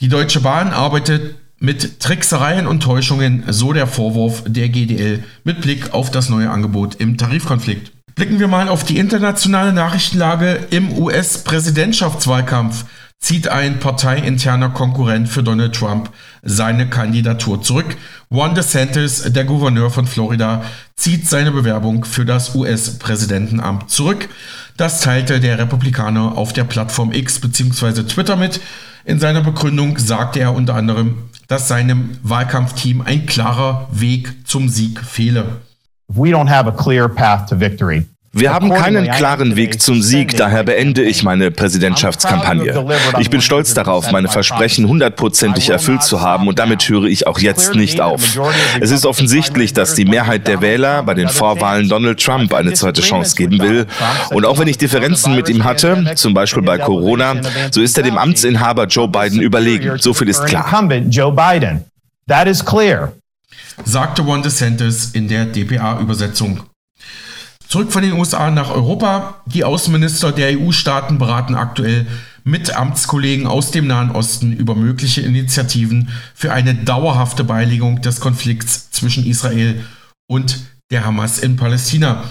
[SPEAKER 1] Die Deutsche Bahn arbeitet mit Tricksereien und Täuschungen, so der Vorwurf der GDL mit Blick auf das neue Angebot im Tarifkonflikt. Blicken wir mal auf die internationale Nachrichtenlage im US-Präsidentschaftswahlkampf zieht ein parteiinterner Konkurrent für Donald Trump seine Kandidatur zurück. Juan DeSantis, der Gouverneur von Florida, zieht seine Bewerbung für das US-Präsidentenamt zurück. Das teilte der Republikaner auf der Plattform X bzw. Twitter mit. In seiner Begründung sagte er unter anderem, dass seinem Wahlkampfteam ein klarer Weg zum Sieg fehle.
[SPEAKER 8] We don't have a clear path to victory.
[SPEAKER 10] Wir haben keinen klaren Weg zum Sieg, daher beende ich meine Präsidentschaftskampagne. Ich bin stolz darauf, meine Versprechen hundertprozentig erfüllt zu haben und damit höre ich auch jetzt nicht auf. Es ist offensichtlich, dass die Mehrheit der Wähler bei den Vorwahlen Donald Trump eine zweite Chance geben will. Und auch wenn ich Differenzen mit ihm hatte, zum Beispiel bei Corona, so ist er dem Amtsinhaber Joe Biden überlegen. So viel ist klar.
[SPEAKER 1] Sagte Juan DeSantis in der DPA-Übersetzung. Zurück von den USA nach Europa. Die Außenminister der EU-Staaten beraten aktuell mit Amtskollegen aus dem Nahen Osten über mögliche Initiativen für eine dauerhafte Beilegung des Konflikts zwischen Israel und der Hamas in Palästina.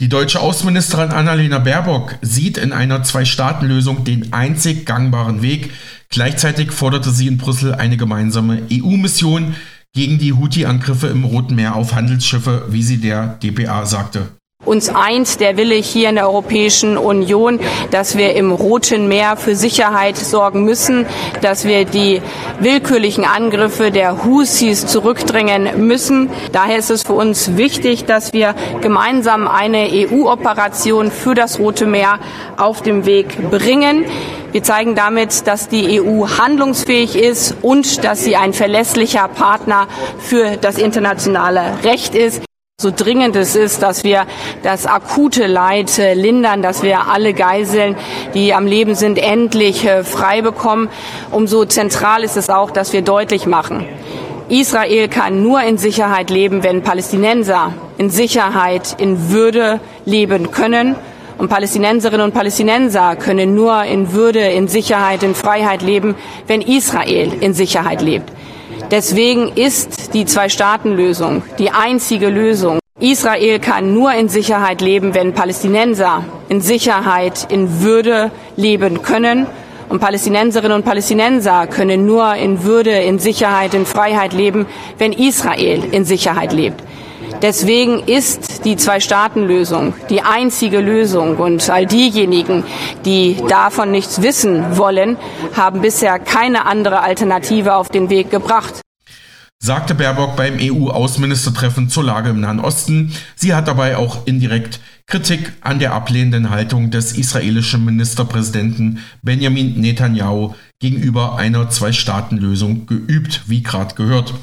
[SPEAKER 1] Die deutsche Außenministerin Annalena Baerbock sieht in einer Zwei-Staaten-Lösung den einzig gangbaren Weg. Gleichzeitig forderte sie in Brüssel eine gemeinsame EU-Mission gegen die Houthi-Angriffe im Roten Meer auf Handelsschiffe, wie sie der DPA sagte.
[SPEAKER 11] Uns eint der Wille hier in der Europäischen Union, dass wir im Roten Meer für Sicherheit sorgen müssen, dass wir die willkürlichen Angriffe der Husis zurückdrängen müssen. Daher ist es für uns wichtig, dass wir gemeinsam eine EU-Operation für das Rote Meer auf den Weg bringen. Wir zeigen damit, dass die EU handlungsfähig ist und dass sie ein verlässlicher Partner für das internationale Recht ist so dringend es ist, dass wir das akute Leid äh, lindern, dass wir alle Geiseln, die am Leben sind, endlich äh, frei bekommen. Umso zentral ist es auch, dass wir deutlich machen, Israel kann nur in Sicherheit leben, wenn Palästinenser in Sicherheit, in Würde leben können. Und Palästinenserinnen und Palästinenser können nur in Würde, in Sicherheit, in Freiheit leben, wenn Israel in Sicherheit lebt. Deswegen ist die Zwei-Staaten-Lösung die einzige Lösung. Israel kann nur in Sicherheit leben, wenn Palästinenser in Sicherheit, in Würde leben können. Und Palästinenserinnen und Palästinenser können nur in Würde, in Sicherheit, in Freiheit leben, wenn Israel in Sicherheit lebt. Deswegen ist die Zwei-Staaten-Lösung die einzige Lösung. Und all diejenigen, die davon nichts wissen wollen, haben bisher keine andere Alternative auf den Weg gebracht
[SPEAKER 1] sagte Baerbock beim EU-Außenministertreffen zur Lage im Nahen Osten. Sie hat dabei auch indirekt Kritik an der ablehnenden Haltung des israelischen Ministerpräsidenten Benjamin Netanyahu gegenüber einer Zwei-Staaten-Lösung geübt, wie gerade gehört.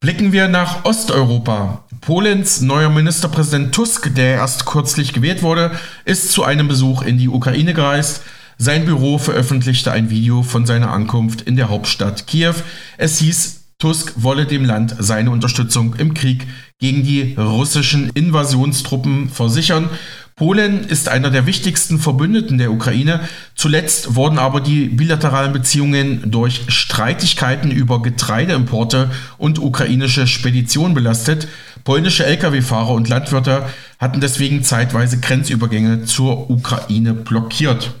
[SPEAKER 1] Blicken wir nach Osteuropa. Polens neuer Ministerpräsident Tusk, der erst kürzlich gewählt wurde, ist zu einem Besuch in die Ukraine gereist. Sein Büro veröffentlichte ein Video von seiner Ankunft in der Hauptstadt Kiew. Es hieß, Tusk wolle dem Land seine Unterstützung im Krieg gegen die russischen Invasionstruppen versichern. Polen ist einer der wichtigsten Verbündeten der Ukraine. Zuletzt wurden aber die bilateralen Beziehungen durch Streitigkeiten über Getreideimporte und ukrainische Speditionen belastet. Polnische Lkw-Fahrer und Landwirte hatten deswegen zeitweise Grenzübergänge zur Ukraine blockiert.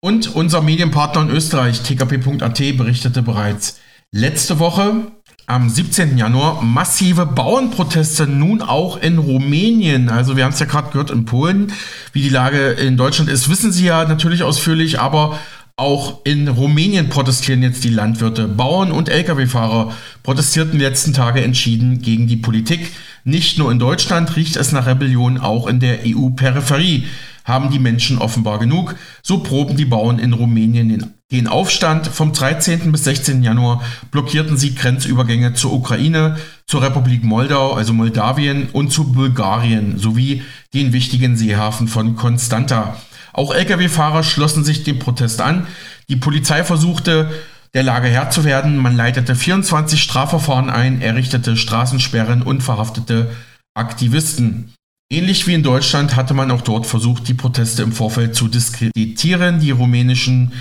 [SPEAKER 1] Und unser Medienpartner in Österreich, tkp.at, berichtete bereits letzte Woche, am 17. Januar massive Bauernproteste nun auch in Rumänien. Also wir haben es ja gerade gehört in Polen, wie die Lage in Deutschland ist, wissen Sie ja natürlich ausführlich, aber auch in Rumänien protestieren jetzt die Landwirte. Bauern und Lkw-Fahrer protestierten letzten Tage entschieden gegen die Politik. Nicht nur in Deutschland riecht es nach Rebellion, auch in der EU-Peripherie haben die Menschen offenbar genug. So proben die Bauern in Rumänien den, den Aufstand. Vom 13. bis 16. Januar blockierten sie Grenzübergänge zur Ukraine, zur Republik Moldau, also Moldawien und zu Bulgarien sowie den wichtigen Seehafen von Konstanta. Auch Lkw-Fahrer schlossen sich dem Protest an. Die Polizei versuchte, der Lage Herr zu werden. Man leitete 24 Strafverfahren ein, errichtete Straßensperren und verhaftete Aktivisten. Ähnlich wie in Deutschland hatte man auch dort versucht, die Proteste im Vorfeld zu diskreditieren. Die rumänischen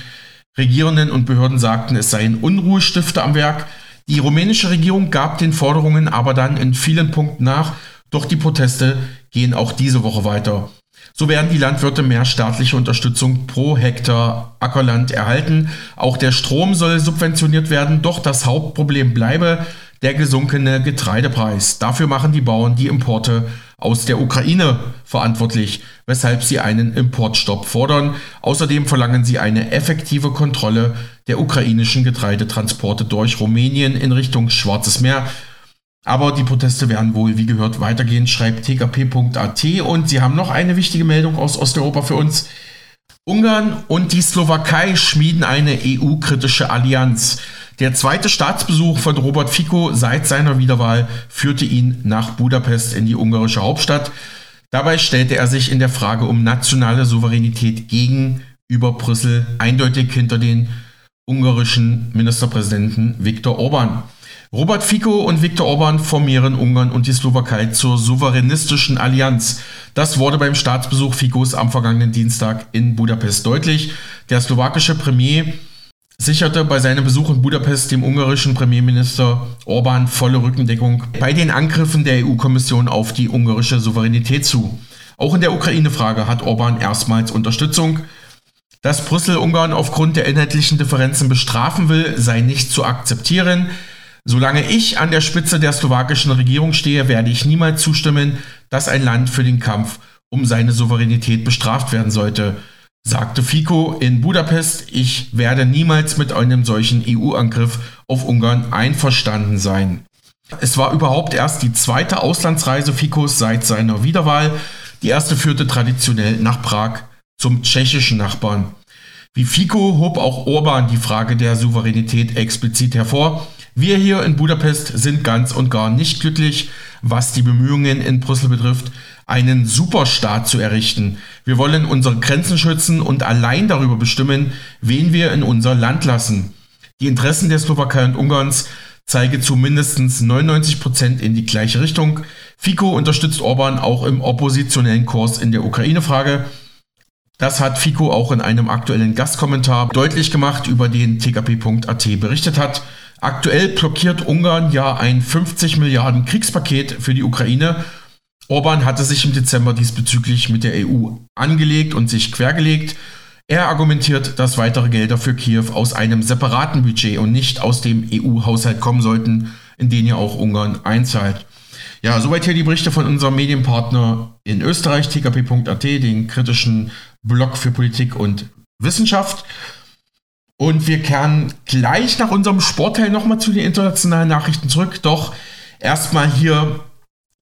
[SPEAKER 1] Regierenden und Behörden sagten, es seien Unruhestifter am Werk. Die rumänische Regierung gab den Forderungen aber dann in vielen Punkten nach, doch die Proteste gehen auch diese Woche weiter. So werden die Landwirte mehr staatliche Unterstützung pro Hektar Ackerland erhalten. Auch der Strom soll subventioniert werden, doch das Hauptproblem bleibe der gesunkene Getreidepreis. Dafür machen die Bauern die Importe aus der Ukraine verantwortlich, weshalb sie einen Importstopp fordern. Außerdem verlangen sie eine effektive Kontrolle der ukrainischen Getreidetransporte durch Rumänien in Richtung Schwarzes Meer. Aber die Proteste werden wohl, wie gehört, weitergehen, schreibt tkp.at. Und sie haben noch eine wichtige Meldung aus Osteuropa für uns. Ungarn und die Slowakei schmieden eine EU-kritische Allianz. Der zweite Staatsbesuch von Robert Fico seit seiner Wiederwahl führte ihn nach Budapest in die ungarische Hauptstadt. Dabei stellte er sich in der Frage um nationale Souveränität gegenüber Brüssel eindeutig hinter den ungarischen Ministerpräsidenten Viktor Orban. Robert Fico und Viktor Orban formieren Ungarn und die Slowakei zur souveränistischen Allianz. Das wurde beim Staatsbesuch Ficos am vergangenen Dienstag in Budapest deutlich. Der slowakische Premier sicherte bei seinem Besuch in Budapest dem ungarischen Premierminister Orban volle Rückendeckung bei den Angriffen der EU-Kommission auf die ungarische Souveränität zu. Auch in der Ukraine-Frage hat Orban erstmals Unterstützung. Dass Brüssel Ungarn aufgrund der inhaltlichen Differenzen bestrafen will, sei nicht zu akzeptieren. Solange ich an der Spitze der slowakischen Regierung stehe, werde ich niemals zustimmen, dass ein Land für den Kampf um seine Souveränität bestraft werden sollte, sagte Fico in Budapest. Ich werde niemals mit einem solchen EU-Angriff auf Ungarn einverstanden sein. Es war überhaupt erst die zweite Auslandsreise Ficos seit seiner Wiederwahl. Die erste führte traditionell nach Prag zum tschechischen Nachbarn. Wie Fico hob auch Orban die Frage der Souveränität explizit hervor. Wir hier in Budapest sind ganz und gar nicht glücklich, was die Bemühungen in Brüssel betrifft, einen Superstaat zu errichten. Wir wollen unsere Grenzen schützen und allein darüber bestimmen, wen wir in unser Land lassen. Die Interessen der Slowakei und Ungarns zeige zu mindestens 99 Prozent in die gleiche Richtung. Fico unterstützt Orban auch im oppositionellen Kurs in der Ukraine-Frage. Das hat Fico auch in einem aktuellen Gastkommentar deutlich gemacht, über den tkp.at berichtet hat. Aktuell blockiert Ungarn ja ein 50 Milliarden Kriegspaket für die Ukraine. Orban hatte sich im Dezember diesbezüglich mit der EU angelegt und sich quergelegt. Er argumentiert, dass weitere Gelder für Kiew aus einem separaten Budget und nicht aus dem EU-Haushalt kommen sollten, in den ja auch Ungarn einzahlt. Ja, soweit hier die Berichte von unserem Medienpartner in Österreich, tkp.at, den kritischen Blog für Politik und Wissenschaft. Und wir kehren gleich nach unserem Sportteil nochmal zu den internationalen Nachrichten zurück. Doch erstmal hier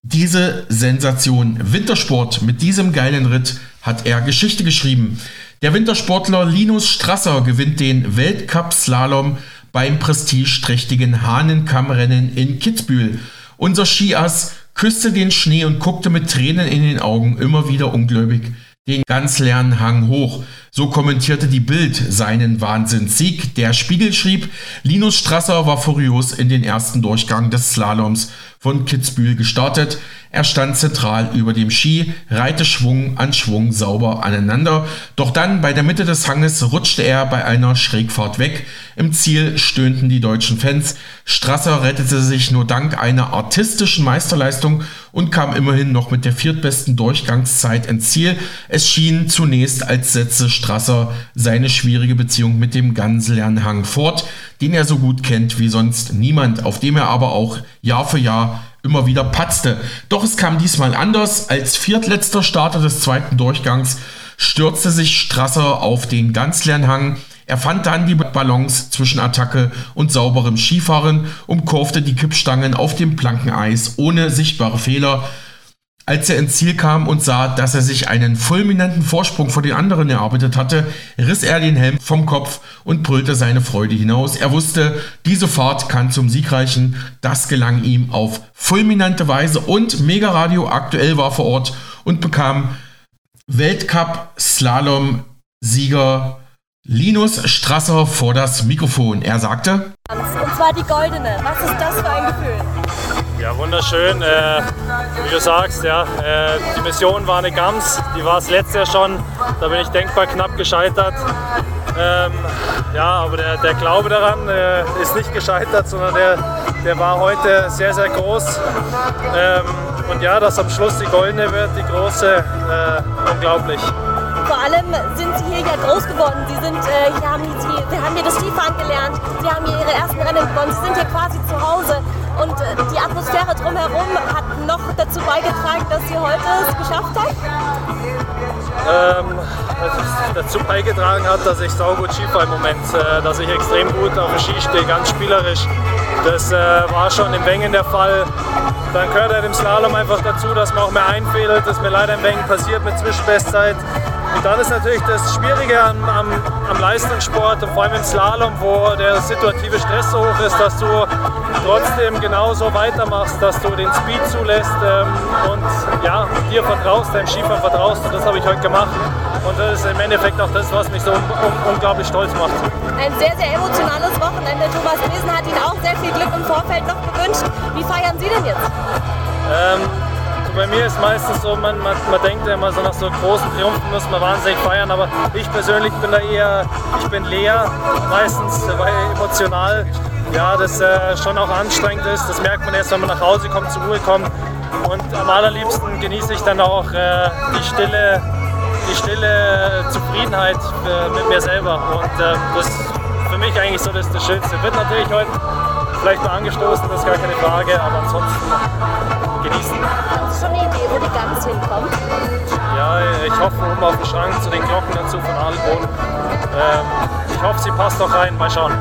[SPEAKER 1] diese Sensation. Wintersport mit diesem geilen Ritt hat er Geschichte geschrieben. Der Wintersportler Linus Strasser gewinnt den Weltcup-Slalom beim prestigeträchtigen Hahnenkammrennen in Kitzbühel. Unser Skiass küsste den Schnee und guckte mit Tränen in den Augen immer wieder ungläubig den ganz leeren Hang hoch. So kommentierte die Bild seinen Wahnsinnssieg. Der Spiegel schrieb, Linus Strasser war furios in den ersten Durchgang des Slaloms von Kitzbühel gestartet. Er stand zentral über dem Ski, reihte Schwung an Schwung sauber aneinander. Doch dann bei der Mitte des Hanges rutschte er bei einer Schrägfahrt weg. Im Ziel stöhnten die deutschen Fans. Strasser rettete sich nur dank einer artistischen Meisterleistung und kam immerhin noch mit der viertbesten Durchgangszeit ins Ziel. Es schien zunächst, als setze Strasser seine schwierige Beziehung mit dem Ganslernhang fort, den er so gut kennt wie sonst niemand, auf dem er aber auch Jahr für Jahr immer wieder patzte. Doch es kam diesmal anders. Als viertletzter Starter des zweiten Durchgangs stürzte sich Strasser auf den Ganzlernhang. Er fand dann die Balance zwischen Attacke und sauberem Skifahren, umkurfte die Kippstangen auf dem Plankeneis ohne sichtbare Fehler als er ins Ziel kam und sah, dass er sich einen fulminanten Vorsprung vor den anderen erarbeitet hatte, riss er den Helm vom Kopf und brüllte seine Freude hinaus. Er wusste, diese Fahrt kann zum Sieg reichen. Das gelang ihm auf fulminante Weise und Mega Radio aktuell war vor Ort und bekam Weltcup Slalom Sieger Linus Strasser vor das Mikrofon. Er sagte:
[SPEAKER 12] Und zwar die goldene. Was ist das für ein Gefühl?
[SPEAKER 13] Ja, wunderschön. Äh, wie du sagst, ja, äh, die Mission war eine Gams, die war es letztes Jahr schon. Da bin ich denkbar knapp gescheitert. Ähm, ja, aber der, der Glaube daran äh, ist nicht gescheitert, sondern der, der war heute sehr, sehr groß. Ähm, und ja, dass am Schluss die goldene wird, die große, äh, unglaublich.
[SPEAKER 12] Vor allem sind Sie hier ja groß geworden. Sie, sind, äh, hier haben, Sie, Sie haben hier das Skifahren gelernt. Sie haben hier Ihre ersten Rennen gewonnen. Sie sind hier quasi zu Hause. Und äh, die Atmosphäre drumherum hat noch dazu beigetragen, dass Sie heute es geschafft haben?
[SPEAKER 13] Ähm, dazu beigetragen hat, dass ich saugut Skifahre im Moment, äh, dass ich extrem gut auf dem Ski stehe, ganz spielerisch. Das äh, war schon im Wengen der Fall. Dann gehört halt im Slalom einfach dazu, dass man auch mehr einfädelt. Das ist mir leider im Wengen passiert mit Zwischenbestzeit. Und dann ist natürlich das Schwierige am, am, am Leistungssport und vor allem im Slalom, wo der situative Stress so hoch ist, dass du trotzdem genauso weitermachst, dass du den Speed zulässt ähm, und ja, dir vertraust, deinem Skifahren vertraust. Und das habe ich heute gemacht. Und das ist im Endeffekt auch das, was mich so un un unglaublich stolz macht.
[SPEAKER 12] Ein sehr, sehr emotionales Wochenende. Thomas Dresen hat Ihnen auch sehr viel Glück im Vorfeld noch gewünscht. Wie feiern Sie denn jetzt?
[SPEAKER 13] Ähm, bei mir ist meistens so, man, man, man denkt immer so nach so großen Triumphen muss man wahnsinnig feiern, aber ich persönlich bin da eher, ich bin leer, meistens, weil emotional ja, das äh, schon auch anstrengend ist. Das merkt man erst, wenn man nach Hause kommt, zur Ruhe kommt. Und am allerliebsten genieße ich dann auch äh, die stille, die stille Zufriedenheit äh, mit mir selber. Und äh, das ist für mich eigentlich so das, das Schönste. Wird natürlich heute vielleicht mal angestoßen, das ist gar keine Frage, aber ansonsten genießen.
[SPEAKER 12] Hast du schon eine Idee, wo die ganz hinkommt?
[SPEAKER 13] Ja, ich hoffe oben auf den Schrank zu den Glocken dazu von Adelboden. Ähm, ich hoffe, sie passt noch rein. Mal schauen.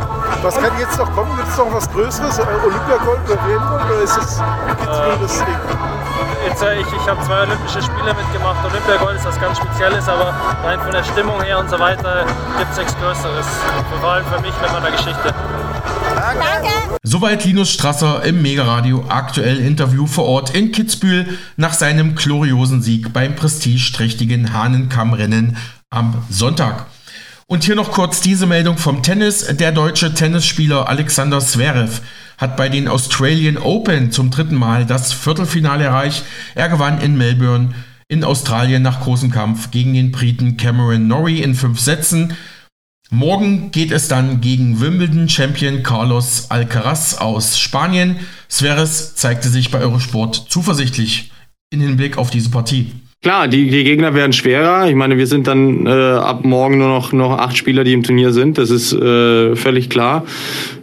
[SPEAKER 14] Was kann jetzt noch kommen? Gibt es noch was Größeres? Äh, Olympiagold oder Regenbogen? Oder ist es jetzt nur das Ding?
[SPEAKER 13] Jetzt, äh, ich ich habe zwei Olympische Spiele mitgemacht. Olympiagold ist was ganz Spezielles, aber rein von der Stimmung her und so weiter gibt es nichts Größeres. Vor allem für mich mit meiner Geschichte.
[SPEAKER 12] Danke.
[SPEAKER 1] Soweit Linus Strasser im Megaradio aktuell Interview vor Ort in Kitzbühel nach seinem gloriosen Sieg beim prestigeträchtigen Hahnenkammrennen am Sonntag. Und hier noch kurz diese Meldung vom Tennis. Der deutsche Tennisspieler Alexander Zverev hat bei den Australian Open zum dritten Mal das Viertelfinale erreicht. Er gewann in Melbourne in Australien nach großem Kampf gegen den Briten Cameron Norrie in fünf Sätzen. Morgen geht es dann gegen Wimbledon-Champion Carlos Alcaraz aus Spanien. Sveres zeigte sich bei Eurosport zuversichtlich in Hinblick auf diese Partie.
[SPEAKER 15] Klar, die, die Gegner werden schwerer. Ich meine, wir sind dann äh, ab morgen nur noch, noch acht Spieler, die im Turnier sind. Das ist äh, völlig klar.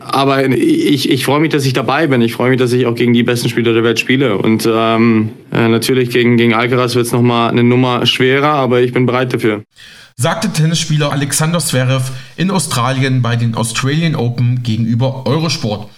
[SPEAKER 15] Aber ich, ich freue mich, dass ich dabei bin. Ich freue mich, dass ich auch gegen die besten Spieler der Welt spiele. Und ähm, äh, natürlich gegen, gegen Alcaraz wird es nochmal eine Nummer schwerer, aber ich bin bereit dafür.
[SPEAKER 1] Sagte Tennisspieler Alexander Zverev in Australien bei den Australian Open gegenüber Eurosport.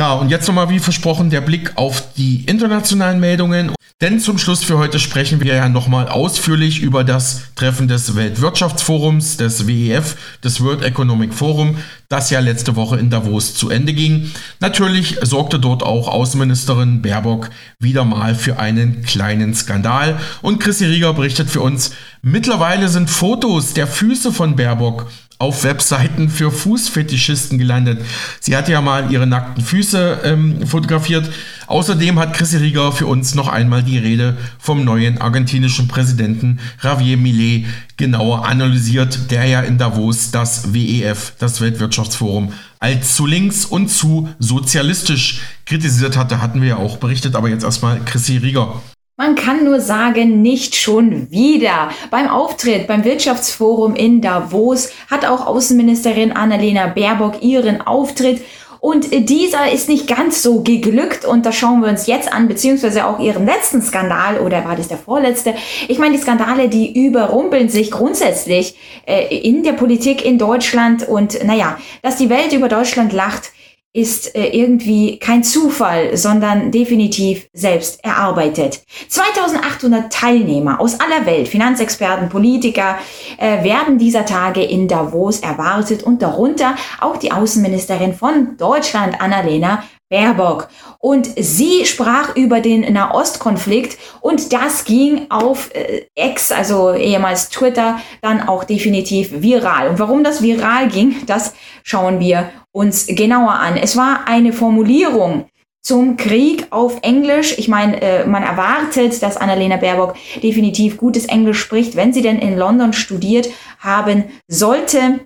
[SPEAKER 1] Ja, und jetzt nochmal wie versprochen der Blick auf die internationalen Meldungen. Denn zum Schluss für heute sprechen wir ja nochmal ausführlich über das Treffen des Weltwirtschaftsforums, des WEF, des World Economic Forum, das ja letzte Woche in Davos zu Ende ging. Natürlich sorgte dort auch Außenministerin Baerbock wieder mal für einen kleinen Skandal. Und Chrissy Rieger berichtet für uns, mittlerweile sind Fotos der Füße von Baerbock auf Webseiten für Fußfetischisten gelandet. Sie hatte ja mal ihre nackten Füße ähm, fotografiert. Außerdem hat Chrissy Rieger für uns noch einmal die Rede vom neuen argentinischen Präsidenten Javier Millet genauer analysiert, der ja in Davos das WEF, das Weltwirtschaftsforum, als zu links und zu sozialistisch kritisiert hatte, hatten wir ja auch berichtet. Aber jetzt erstmal Chrissy Rieger.
[SPEAKER 16] Man kann nur sagen, nicht schon wieder. Beim Auftritt beim Wirtschaftsforum in Davos hat auch Außenministerin Annalena Baerbock ihren Auftritt und dieser ist nicht ganz so geglückt und da schauen wir uns jetzt an, beziehungsweise auch ihren letzten Skandal oder war das der vorletzte? Ich meine, die Skandale, die überrumpeln sich grundsätzlich äh, in der Politik in Deutschland und naja, dass die Welt über Deutschland lacht, ist äh, irgendwie kein Zufall, sondern definitiv selbst erarbeitet. 2800 Teilnehmer aus aller Welt, Finanzexperten, Politiker, äh, werden dieser Tage in Davos erwartet und darunter auch die Außenministerin von Deutschland, Annalena Baerbock. Und sie sprach über den Nahostkonflikt und das ging auf äh, X, also ehemals Twitter, dann auch definitiv viral. Und warum das viral ging, das schauen wir uns genauer an. Es war eine Formulierung zum Krieg auf Englisch. Ich meine, äh, man erwartet, dass Annalena Baerbock definitiv gutes Englisch spricht, wenn sie denn in London studiert haben sollte.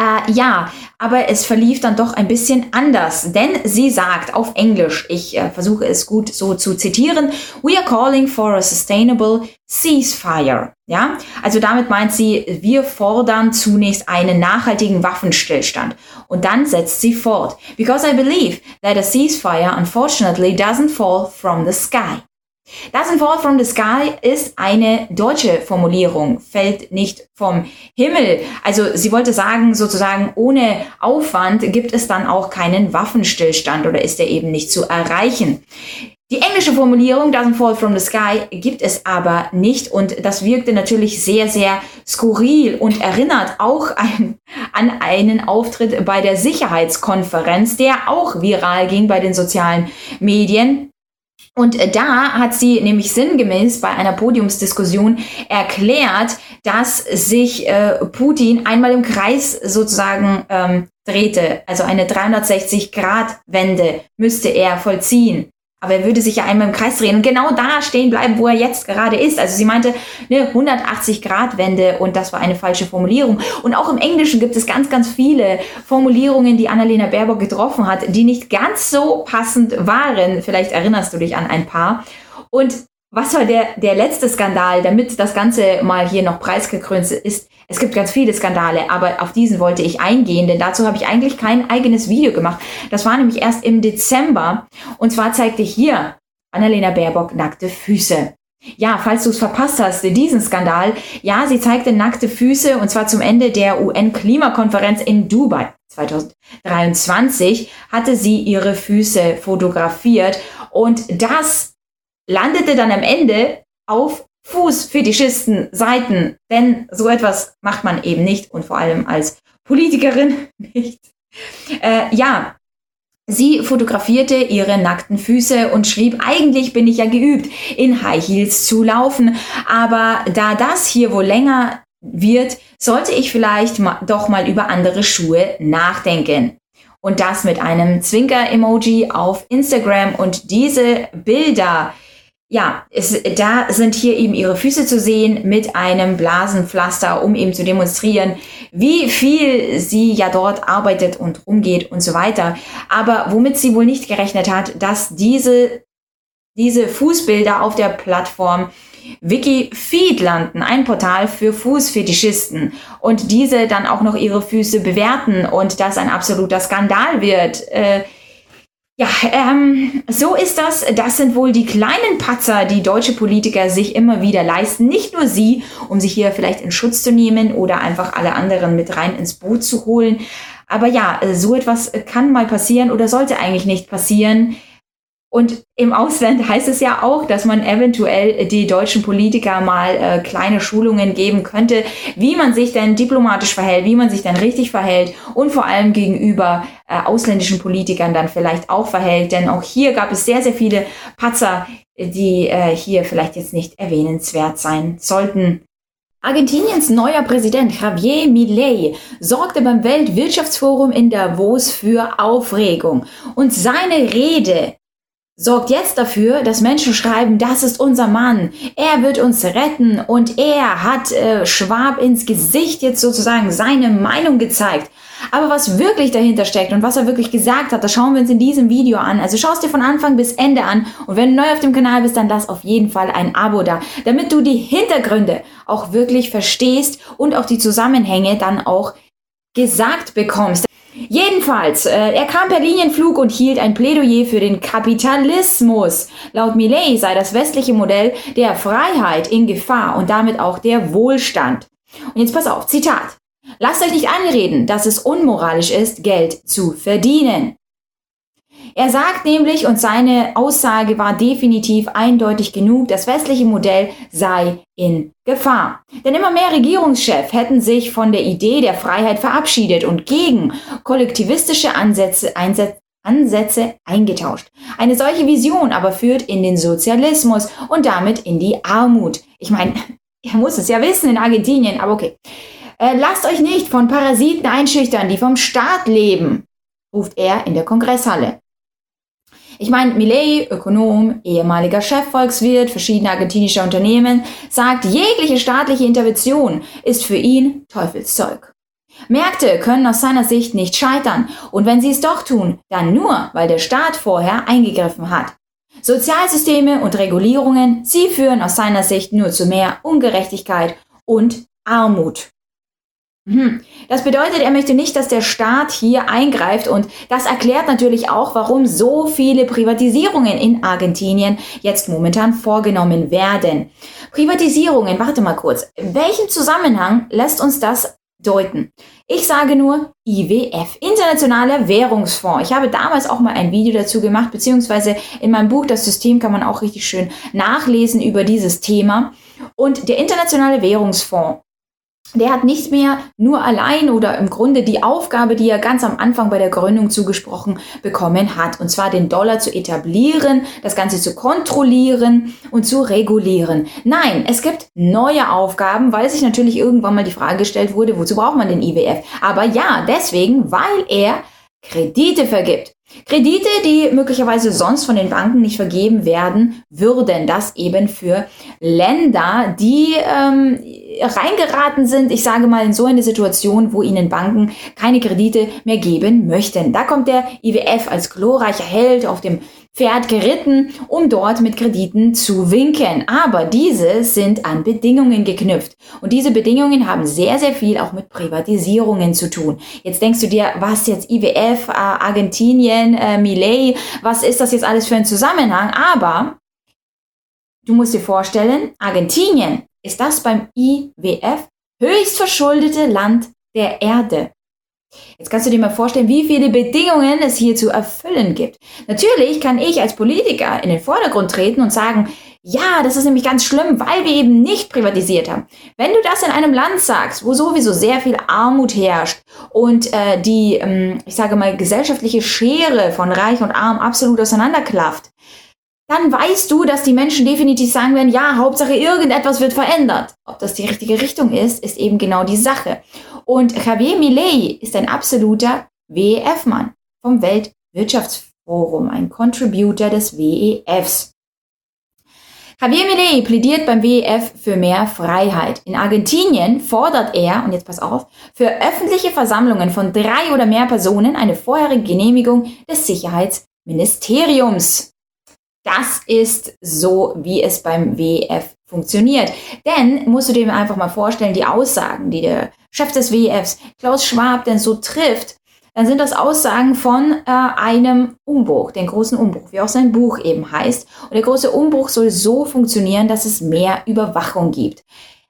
[SPEAKER 16] Äh, ja, aber es verlief dann doch ein bisschen anders, denn sie sagt auf Englisch, ich äh, versuche es gut so zu zitieren, We are calling for a sustainable ceasefire. Ja, also damit meint sie, wir fordern zunächst einen nachhaltigen Waffenstillstand. Und dann setzt sie fort, because I believe that a ceasefire unfortunately doesn't fall from the sky. Doesn't fall from the sky ist eine deutsche Formulierung, fällt nicht vom Himmel. Also sie wollte sagen, sozusagen ohne Aufwand gibt es dann auch keinen Waffenstillstand oder ist er eben nicht zu erreichen. Die englische Formulierung Doesn't Fall from the Sky gibt es aber nicht und das wirkte natürlich sehr, sehr skurril und erinnert auch ein, an einen Auftritt bei der Sicherheitskonferenz, der auch viral ging bei den sozialen Medien. Und da hat sie nämlich sinngemäß bei einer Podiumsdiskussion erklärt, dass sich äh, Putin einmal im Kreis sozusagen ähm, drehte. Also eine 360-Grad-Wende müsste er vollziehen. Aber er würde sich ja einmal im Kreis drehen und genau da stehen bleiben, wo er jetzt gerade ist. Also sie meinte eine 180-Grad-Wende und das war eine falsche Formulierung. Und auch im Englischen gibt es ganz, ganz viele Formulierungen, die Annalena Baerbock getroffen hat, die nicht ganz so passend waren. Vielleicht erinnerst du dich an ein paar. Und was war der, der letzte Skandal, damit das Ganze mal hier noch preisgekrönt ist? Es gibt ganz viele Skandale, aber auf diesen wollte ich eingehen, denn dazu habe ich eigentlich kein eigenes Video gemacht. Das war nämlich erst im Dezember. Und zwar zeigte hier Annalena Baerbock nackte Füße. Ja, falls du es verpasst hast, diesen Skandal. Ja, sie zeigte nackte Füße und zwar zum Ende der UN-Klimakonferenz in Dubai. 2023 hatte sie ihre Füße fotografiert und das landete dann am Ende auf Fußfetischisten Seiten, denn so etwas macht man eben nicht und vor allem als Politikerin nicht. Äh, ja, sie fotografierte ihre nackten Füße und schrieb, eigentlich bin ich ja geübt, in High Heels zu laufen, aber da das hier wohl länger wird, sollte ich vielleicht ma doch mal über andere Schuhe nachdenken. Und das mit einem Zwinker-Emoji auf Instagram und diese Bilder, ja, es, da sind hier eben ihre Füße zu sehen mit einem Blasenpflaster, um eben zu demonstrieren, wie viel sie ja dort arbeitet und umgeht und so weiter. Aber womit sie wohl nicht gerechnet hat, dass diese, diese Fußbilder auf der Plattform Wikifeed landen, ein Portal für Fußfetischisten und diese dann auch noch ihre Füße bewerten und das ein absoluter Skandal wird. Äh, ja, ähm, so ist das. Das sind wohl die kleinen Patzer, die deutsche Politiker sich immer wieder leisten. Nicht nur sie, um sich hier vielleicht in Schutz zu nehmen oder einfach alle anderen mit rein ins Boot zu holen. Aber ja, so etwas kann mal passieren oder sollte eigentlich nicht passieren. Und im Ausland heißt es ja auch, dass man eventuell die deutschen Politiker mal äh, kleine Schulungen geben könnte, wie man sich denn diplomatisch verhält, wie man sich dann richtig verhält und vor allem gegenüber äh, ausländischen Politikern dann vielleicht auch verhält. Denn auch hier gab es sehr, sehr viele Patzer, die äh, hier vielleicht jetzt nicht erwähnenswert sein sollten. Argentiniens neuer Präsident Javier Milei sorgte beim Weltwirtschaftsforum in Davos für Aufregung und seine Rede sorgt jetzt dafür, dass Menschen schreiben, das ist unser Mann, er wird uns retten und er hat äh, Schwab ins Gesicht jetzt sozusagen seine Meinung gezeigt. Aber was wirklich dahinter steckt und was er wirklich gesagt hat, das schauen wir uns in diesem Video an. Also schau es dir von Anfang bis Ende an und wenn du neu auf dem Kanal bist, dann lass auf jeden Fall ein Abo da, damit du die Hintergründe auch wirklich verstehst und auch die Zusammenhänge dann auch gesagt bekommst. Jedenfalls, äh, er kam per Linienflug und hielt ein Plädoyer für den Kapitalismus. Laut Millet sei das westliche Modell der Freiheit in Gefahr und damit auch der Wohlstand. Und jetzt pass auf, Zitat. Lasst euch nicht anreden, dass es unmoralisch ist, Geld zu verdienen. Er sagt nämlich, und seine Aussage war definitiv eindeutig genug, das westliche Modell sei in Gefahr. Denn immer mehr Regierungschefs hätten sich von der Idee der Freiheit verabschiedet und gegen kollektivistische Ansätze, Ansätze eingetauscht. Eine solche Vision aber führt in den Sozialismus und damit in die Armut. Ich meine, er muss es ja wissen in Argentinien, aber okay. Äh, lasst euch nicht von Parasiten einschüchtern, die vom Staat leben, ruft er in der Kongresshalle. Ich meine, Millet, Ökonom, ehemaliger Chefvolkswirt verschiedener argentinischer Unternehmen, sagt, jegliche staatliche Intervention ist für ihn Teufelszeug. Märkte können aus seiner Sicht nicht scheitern und wenn sie es doch tun, dann nur, weil der Staat vorher eingegriffen hat. Sozialsysteme und Regulierungen, sie führen aus seiner Sicht nur zu mehr Ungerechtigkeit und Armut. Mhm. Das bedeutet, er möchte nicht, dass der Staat hier eingreift und das erklärt natürlich auch, warum so viele Privatisierungen in Argentinien jetzt momentan vorgenommen werden. Privatisierungen, warte mal kurz, in welchem Zusammenhang lässt uns das deuten? Ich sage nur IWF, Internationaler Währungsfonds. Ich habe damals auch mal ein Video dazu gemacht, beziehungsweise in meinem Buch Das System kann man auch richtig schön nachlesen über dieses Thema. Und der Internationale Währungsfonds der hat nicht mehr nur allein oder im Grunde die Aufgabe, die er ganz am Anfang bei der Gründung zugesprochen bekommen hat, und zwar den Dollar zu etablieren, das Ganze zu kontrollieren und zu regulieren. Nein, es gibt neue Aufgaben, weil sich natürlich irgendwann mal die Frage gestellt wurde, wozu braucht man den IWF? Aber ja, deswegen, weil er Kredite vergibt. Kredite, die möglicherweise sonst von den Banken nicht vergeben werden würden. Das eben für Länder, die ähm, reingeraten sind, ich sage mal, in so eine Situation, wo ihnen Banken keine Kredite mehr geben möchten. Da kommt der IWF als glorreicher Held auf dem Pferd geritten, um dort mit Krediten zu winken. Aber diese sind an Bedingungen geknüpft. Und diese Bedingungen haben sehr, sehr viel auch mit Privatisierungen zu tun. Jetzt denkst du dir, was jetzt IWF, äh, Argentinien, äh, Millet, was ist das jetzt alles für ein Zusammenhang? Aber du musst dir vorstellen, Argentinien ist das beim IWF höchst verschuldete Land der Erde. Jetzt kannst du dir mal vorstellen, wie viele Bedingungen es hier zu erfüllen gibt. Natürlich kann ich als Politiker in den Vordergrund treten und sagen, ja, das ist nämlich ganz schlimm, weil wir eben nicht privatisiert haben. Wenn du das in einem Land sagst, wo sowieso sehr viel Armut herrscht und äh, die, ähm, ich sage mal, gesellschaftliche Schere von Reich und Arm absolut auseinanderklafft, dann weißt du, dass die Menschen definitiv sagen werden, ja, Hauptsache irgendetwas wird verändert. Ob das die richtige Richtung ist, ist eben genau die Sache. Und Javier Milei ist ein absoluter WEF-Mann vom Weltwirtschaftsforum, ein Contributor des WEFs. Javier Milei plädiert beim WEF für mehr Freiheit. In Argentinien fordert er, und jetzt pass auf, für öffentliche Versammlungen von drei oder mehr Personen eine vorherige Genehmigung des Sicherheitsministeriums. Das ist so, wie es beim WEF funktioniert. Denn musst du dir einfach mal vorstellen, die Aussagen, die der Chef des WEFs, Klaus Schwab, denn so trifft, dann sind das Aussagen von äh, einem Umbruch, den großen Umbruch, wie auch sein Buch eben heißt. Und der große Umbruch soll so funktionieren, dass es mehr Überwachung gibt.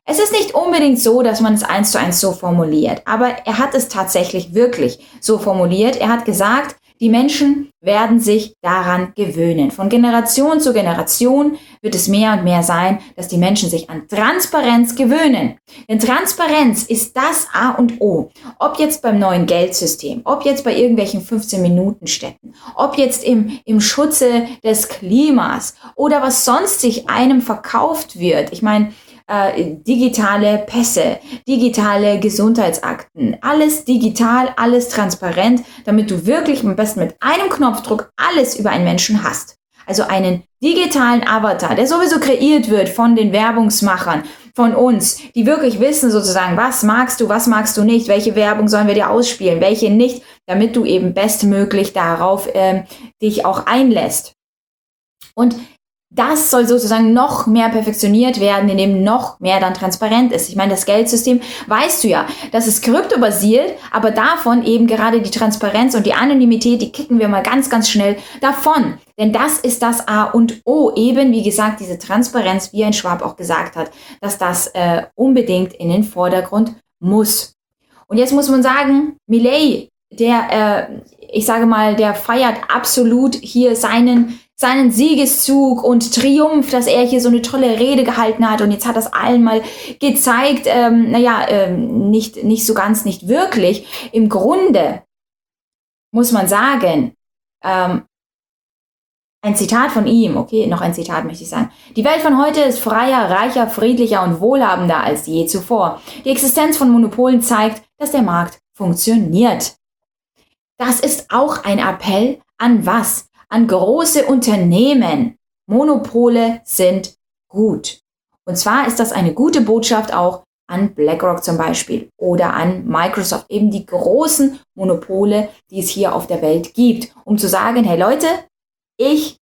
[SPEAKER 16] Es ist nicht unbedingt so, dass man es eins zu eins so formuliert, aber er hat es tatsächlich wirklich so formuliert. Er hat gesagt, die Menschen werden sich daran gewöhnen. Von Generation zu Generation wird es mehr und mehr sein, dass die Menschen sich an Transparenz gewöhnen. Denn Transparenz ist das A und O. Ob jetzt beim neuen Geldsystem, ob jetzt bei irgendwelchen 15-Minuten-Städten, ob jetzt im, im Schutze des Klimas oder was sonst sich einem verkauft wird. Ich meine, äh, digitale Pässe, digitale Gesundheitsakten, alles digital, alles transparent, damit du wirklich am besten mit einem Knopfdruck alles über einen Menschen hast. Also einen digitalen Avatar, der sowieso kreiert wird von den Werbungsmachern, von uns, die wirklich wissen sozusagen, was magst du, was magst du nicht, welche Werbung sollen wir dir ausspielen, welche nicht, damit du eben bestmöglich darauf ähm, dich auch einlässt. Und das soll sozusagen noch mehr perfektioniert werden, indem noch mehr dann transparent ist. Ich meine, das Geldsystem weißt du ja, das ist kryptobasiert, aber davon eben gerade die Transparenz und die Anonymität, die kicken wir mal ganz, ganz schnell davon. Denn das ist das A und O, eben wie gesagt, diese Transparenz, wie ein Schwab auch gesagt hat, dass das äh, unbedingt in den Vordergrund muss. Und jetzt muss man sagen, Millet, der, äh, ich sage mal, der feiert absolut hier seinen seinen Siegeszug und Triumph, dass er hier so eine tolle Rede gehalten hat und jetzt hat das allen mal gezeigt, ähm, naja, ähm, nicht, nicht so ganz, nicht wirklich. Im Grunde muss man sagen, ähm, ein Zitat von ihm, okay, noch ein Zitat möchte ich sagen. Die Welt von heute ist freier, reicher, friedlicher und wohlhabender als je zuvor. Die Existenz von Monopolen zeigt, dass der Markt funktioniert. Das ist auch ein Appell an was? An große Unternehmen. Monopole sind gut. Und zwar ist das eine gute Botschaft auch an BlackRock zum Beispiel oder an Microsoft, eben die großen Monopole, die es hier auf der Welt gibt, um zu sagen, hey Leute, ich,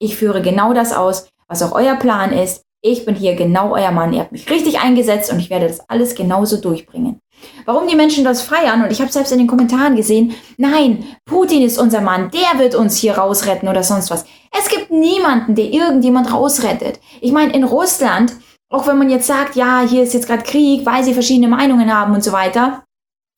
[SPEAKER 16] ich führe genau das aus, was auch euer Plan ist. Ich bin hier genau euer Mann. Ihr habt mich richtig eingesetzt und ich werde das alles genauso durchbringen. Warum die Menschen das feiern, und ich habe selbst in den Kommentaren gesehen, nein, Putin ist unser Mann, der wird uns hier rausretten oder sonst was. Es gibt niemanden, der irgendjemand rausrettet. Ich meine, in Russland, auch wenn man jetzt sagt, ja, hier ist jetzt gerade Krieg, weil sie verschiedene Meinungen haben und so weiter,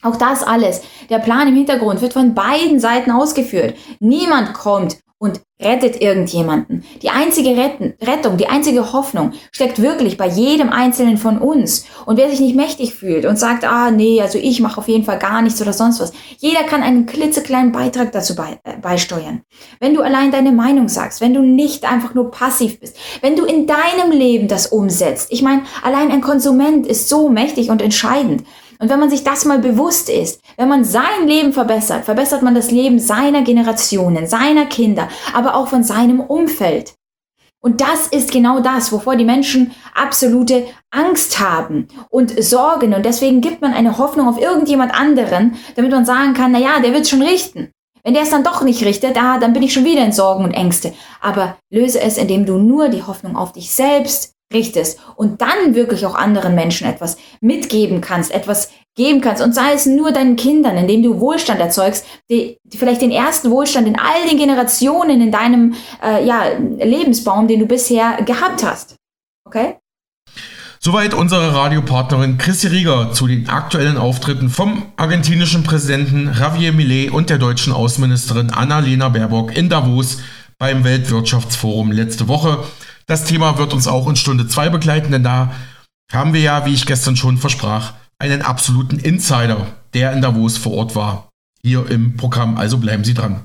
[SPEAKER 16] auch das alles, der Plan im Hintergrund wird von beiden Seiten ausgeführt. Niemand kommt und rettet irgendjemanden. Die einzige Retten, Rettung, die einzige Hoffnung steckt wirklich bei jedem Einzelnen von uns. Und wer sich nicht mächtig fühlt und sagt, ah nee, also ich mache auf jeden Fall gar nichts oder sonst was, jeder kann einen klitzekleinen Beitrag dazu bei, äh, beisteuern. Wenn du allein deine Meinung sagst, wenn du nicht einfach nur passiv bist, wenn du in deinem Leben das umsetzt. Ich meine, allein ein Konsument ist so mächtig und entscheidend. Und wenn man sich das mal bewusst ist, wenn man sein Leben verbessert, verbessert man das Leben seiner Generationen, seiner Kinder, aber auch von seinem Umfeld. Und das ist genau das, wovor die Menschen absolute Angst haben und Sorgen. Und deswegen gibt man eine Hoffnung auf irgendjemand anderen, damit man sagen kann, na ja, der wird schon richten. Wenn der es dann doch nicht richtet, ah, dann bin ich schon wieder in Sorgen und Ängste. Aber löse es, indem du nur die Hoffnung auf dich selbst richtest und dann wirklich auch anderen Menschen etwas mitgeben kannst, etwas geben kannst und sei es nur deinen Kindern, indem du Wohlstand erzeugst, die, die vielleicht den ersten Wohlstand in all den Generationen in deinem äh, ja, Lebensbaum, den du bisher gehabt hast. Okay?
[SPEAKER 1] Soweit unsere Radiopartnerin Chrissy Rieger zu den aktuellen Auftritten vom argentinischen Präsidenten Javier Millet und der deutschen Außenministerin Annalena Baerbock in Davos beim Weltwirtschaftsforum letzte Woche. Das Thema wird uns auch in Stunde 2 begleiten, denn da haben wir ja, wie ich gestern schon versprach, einen absoluten Insider, der in Davos vor Ort war. Hier im Programm, also bleiben Sie dran.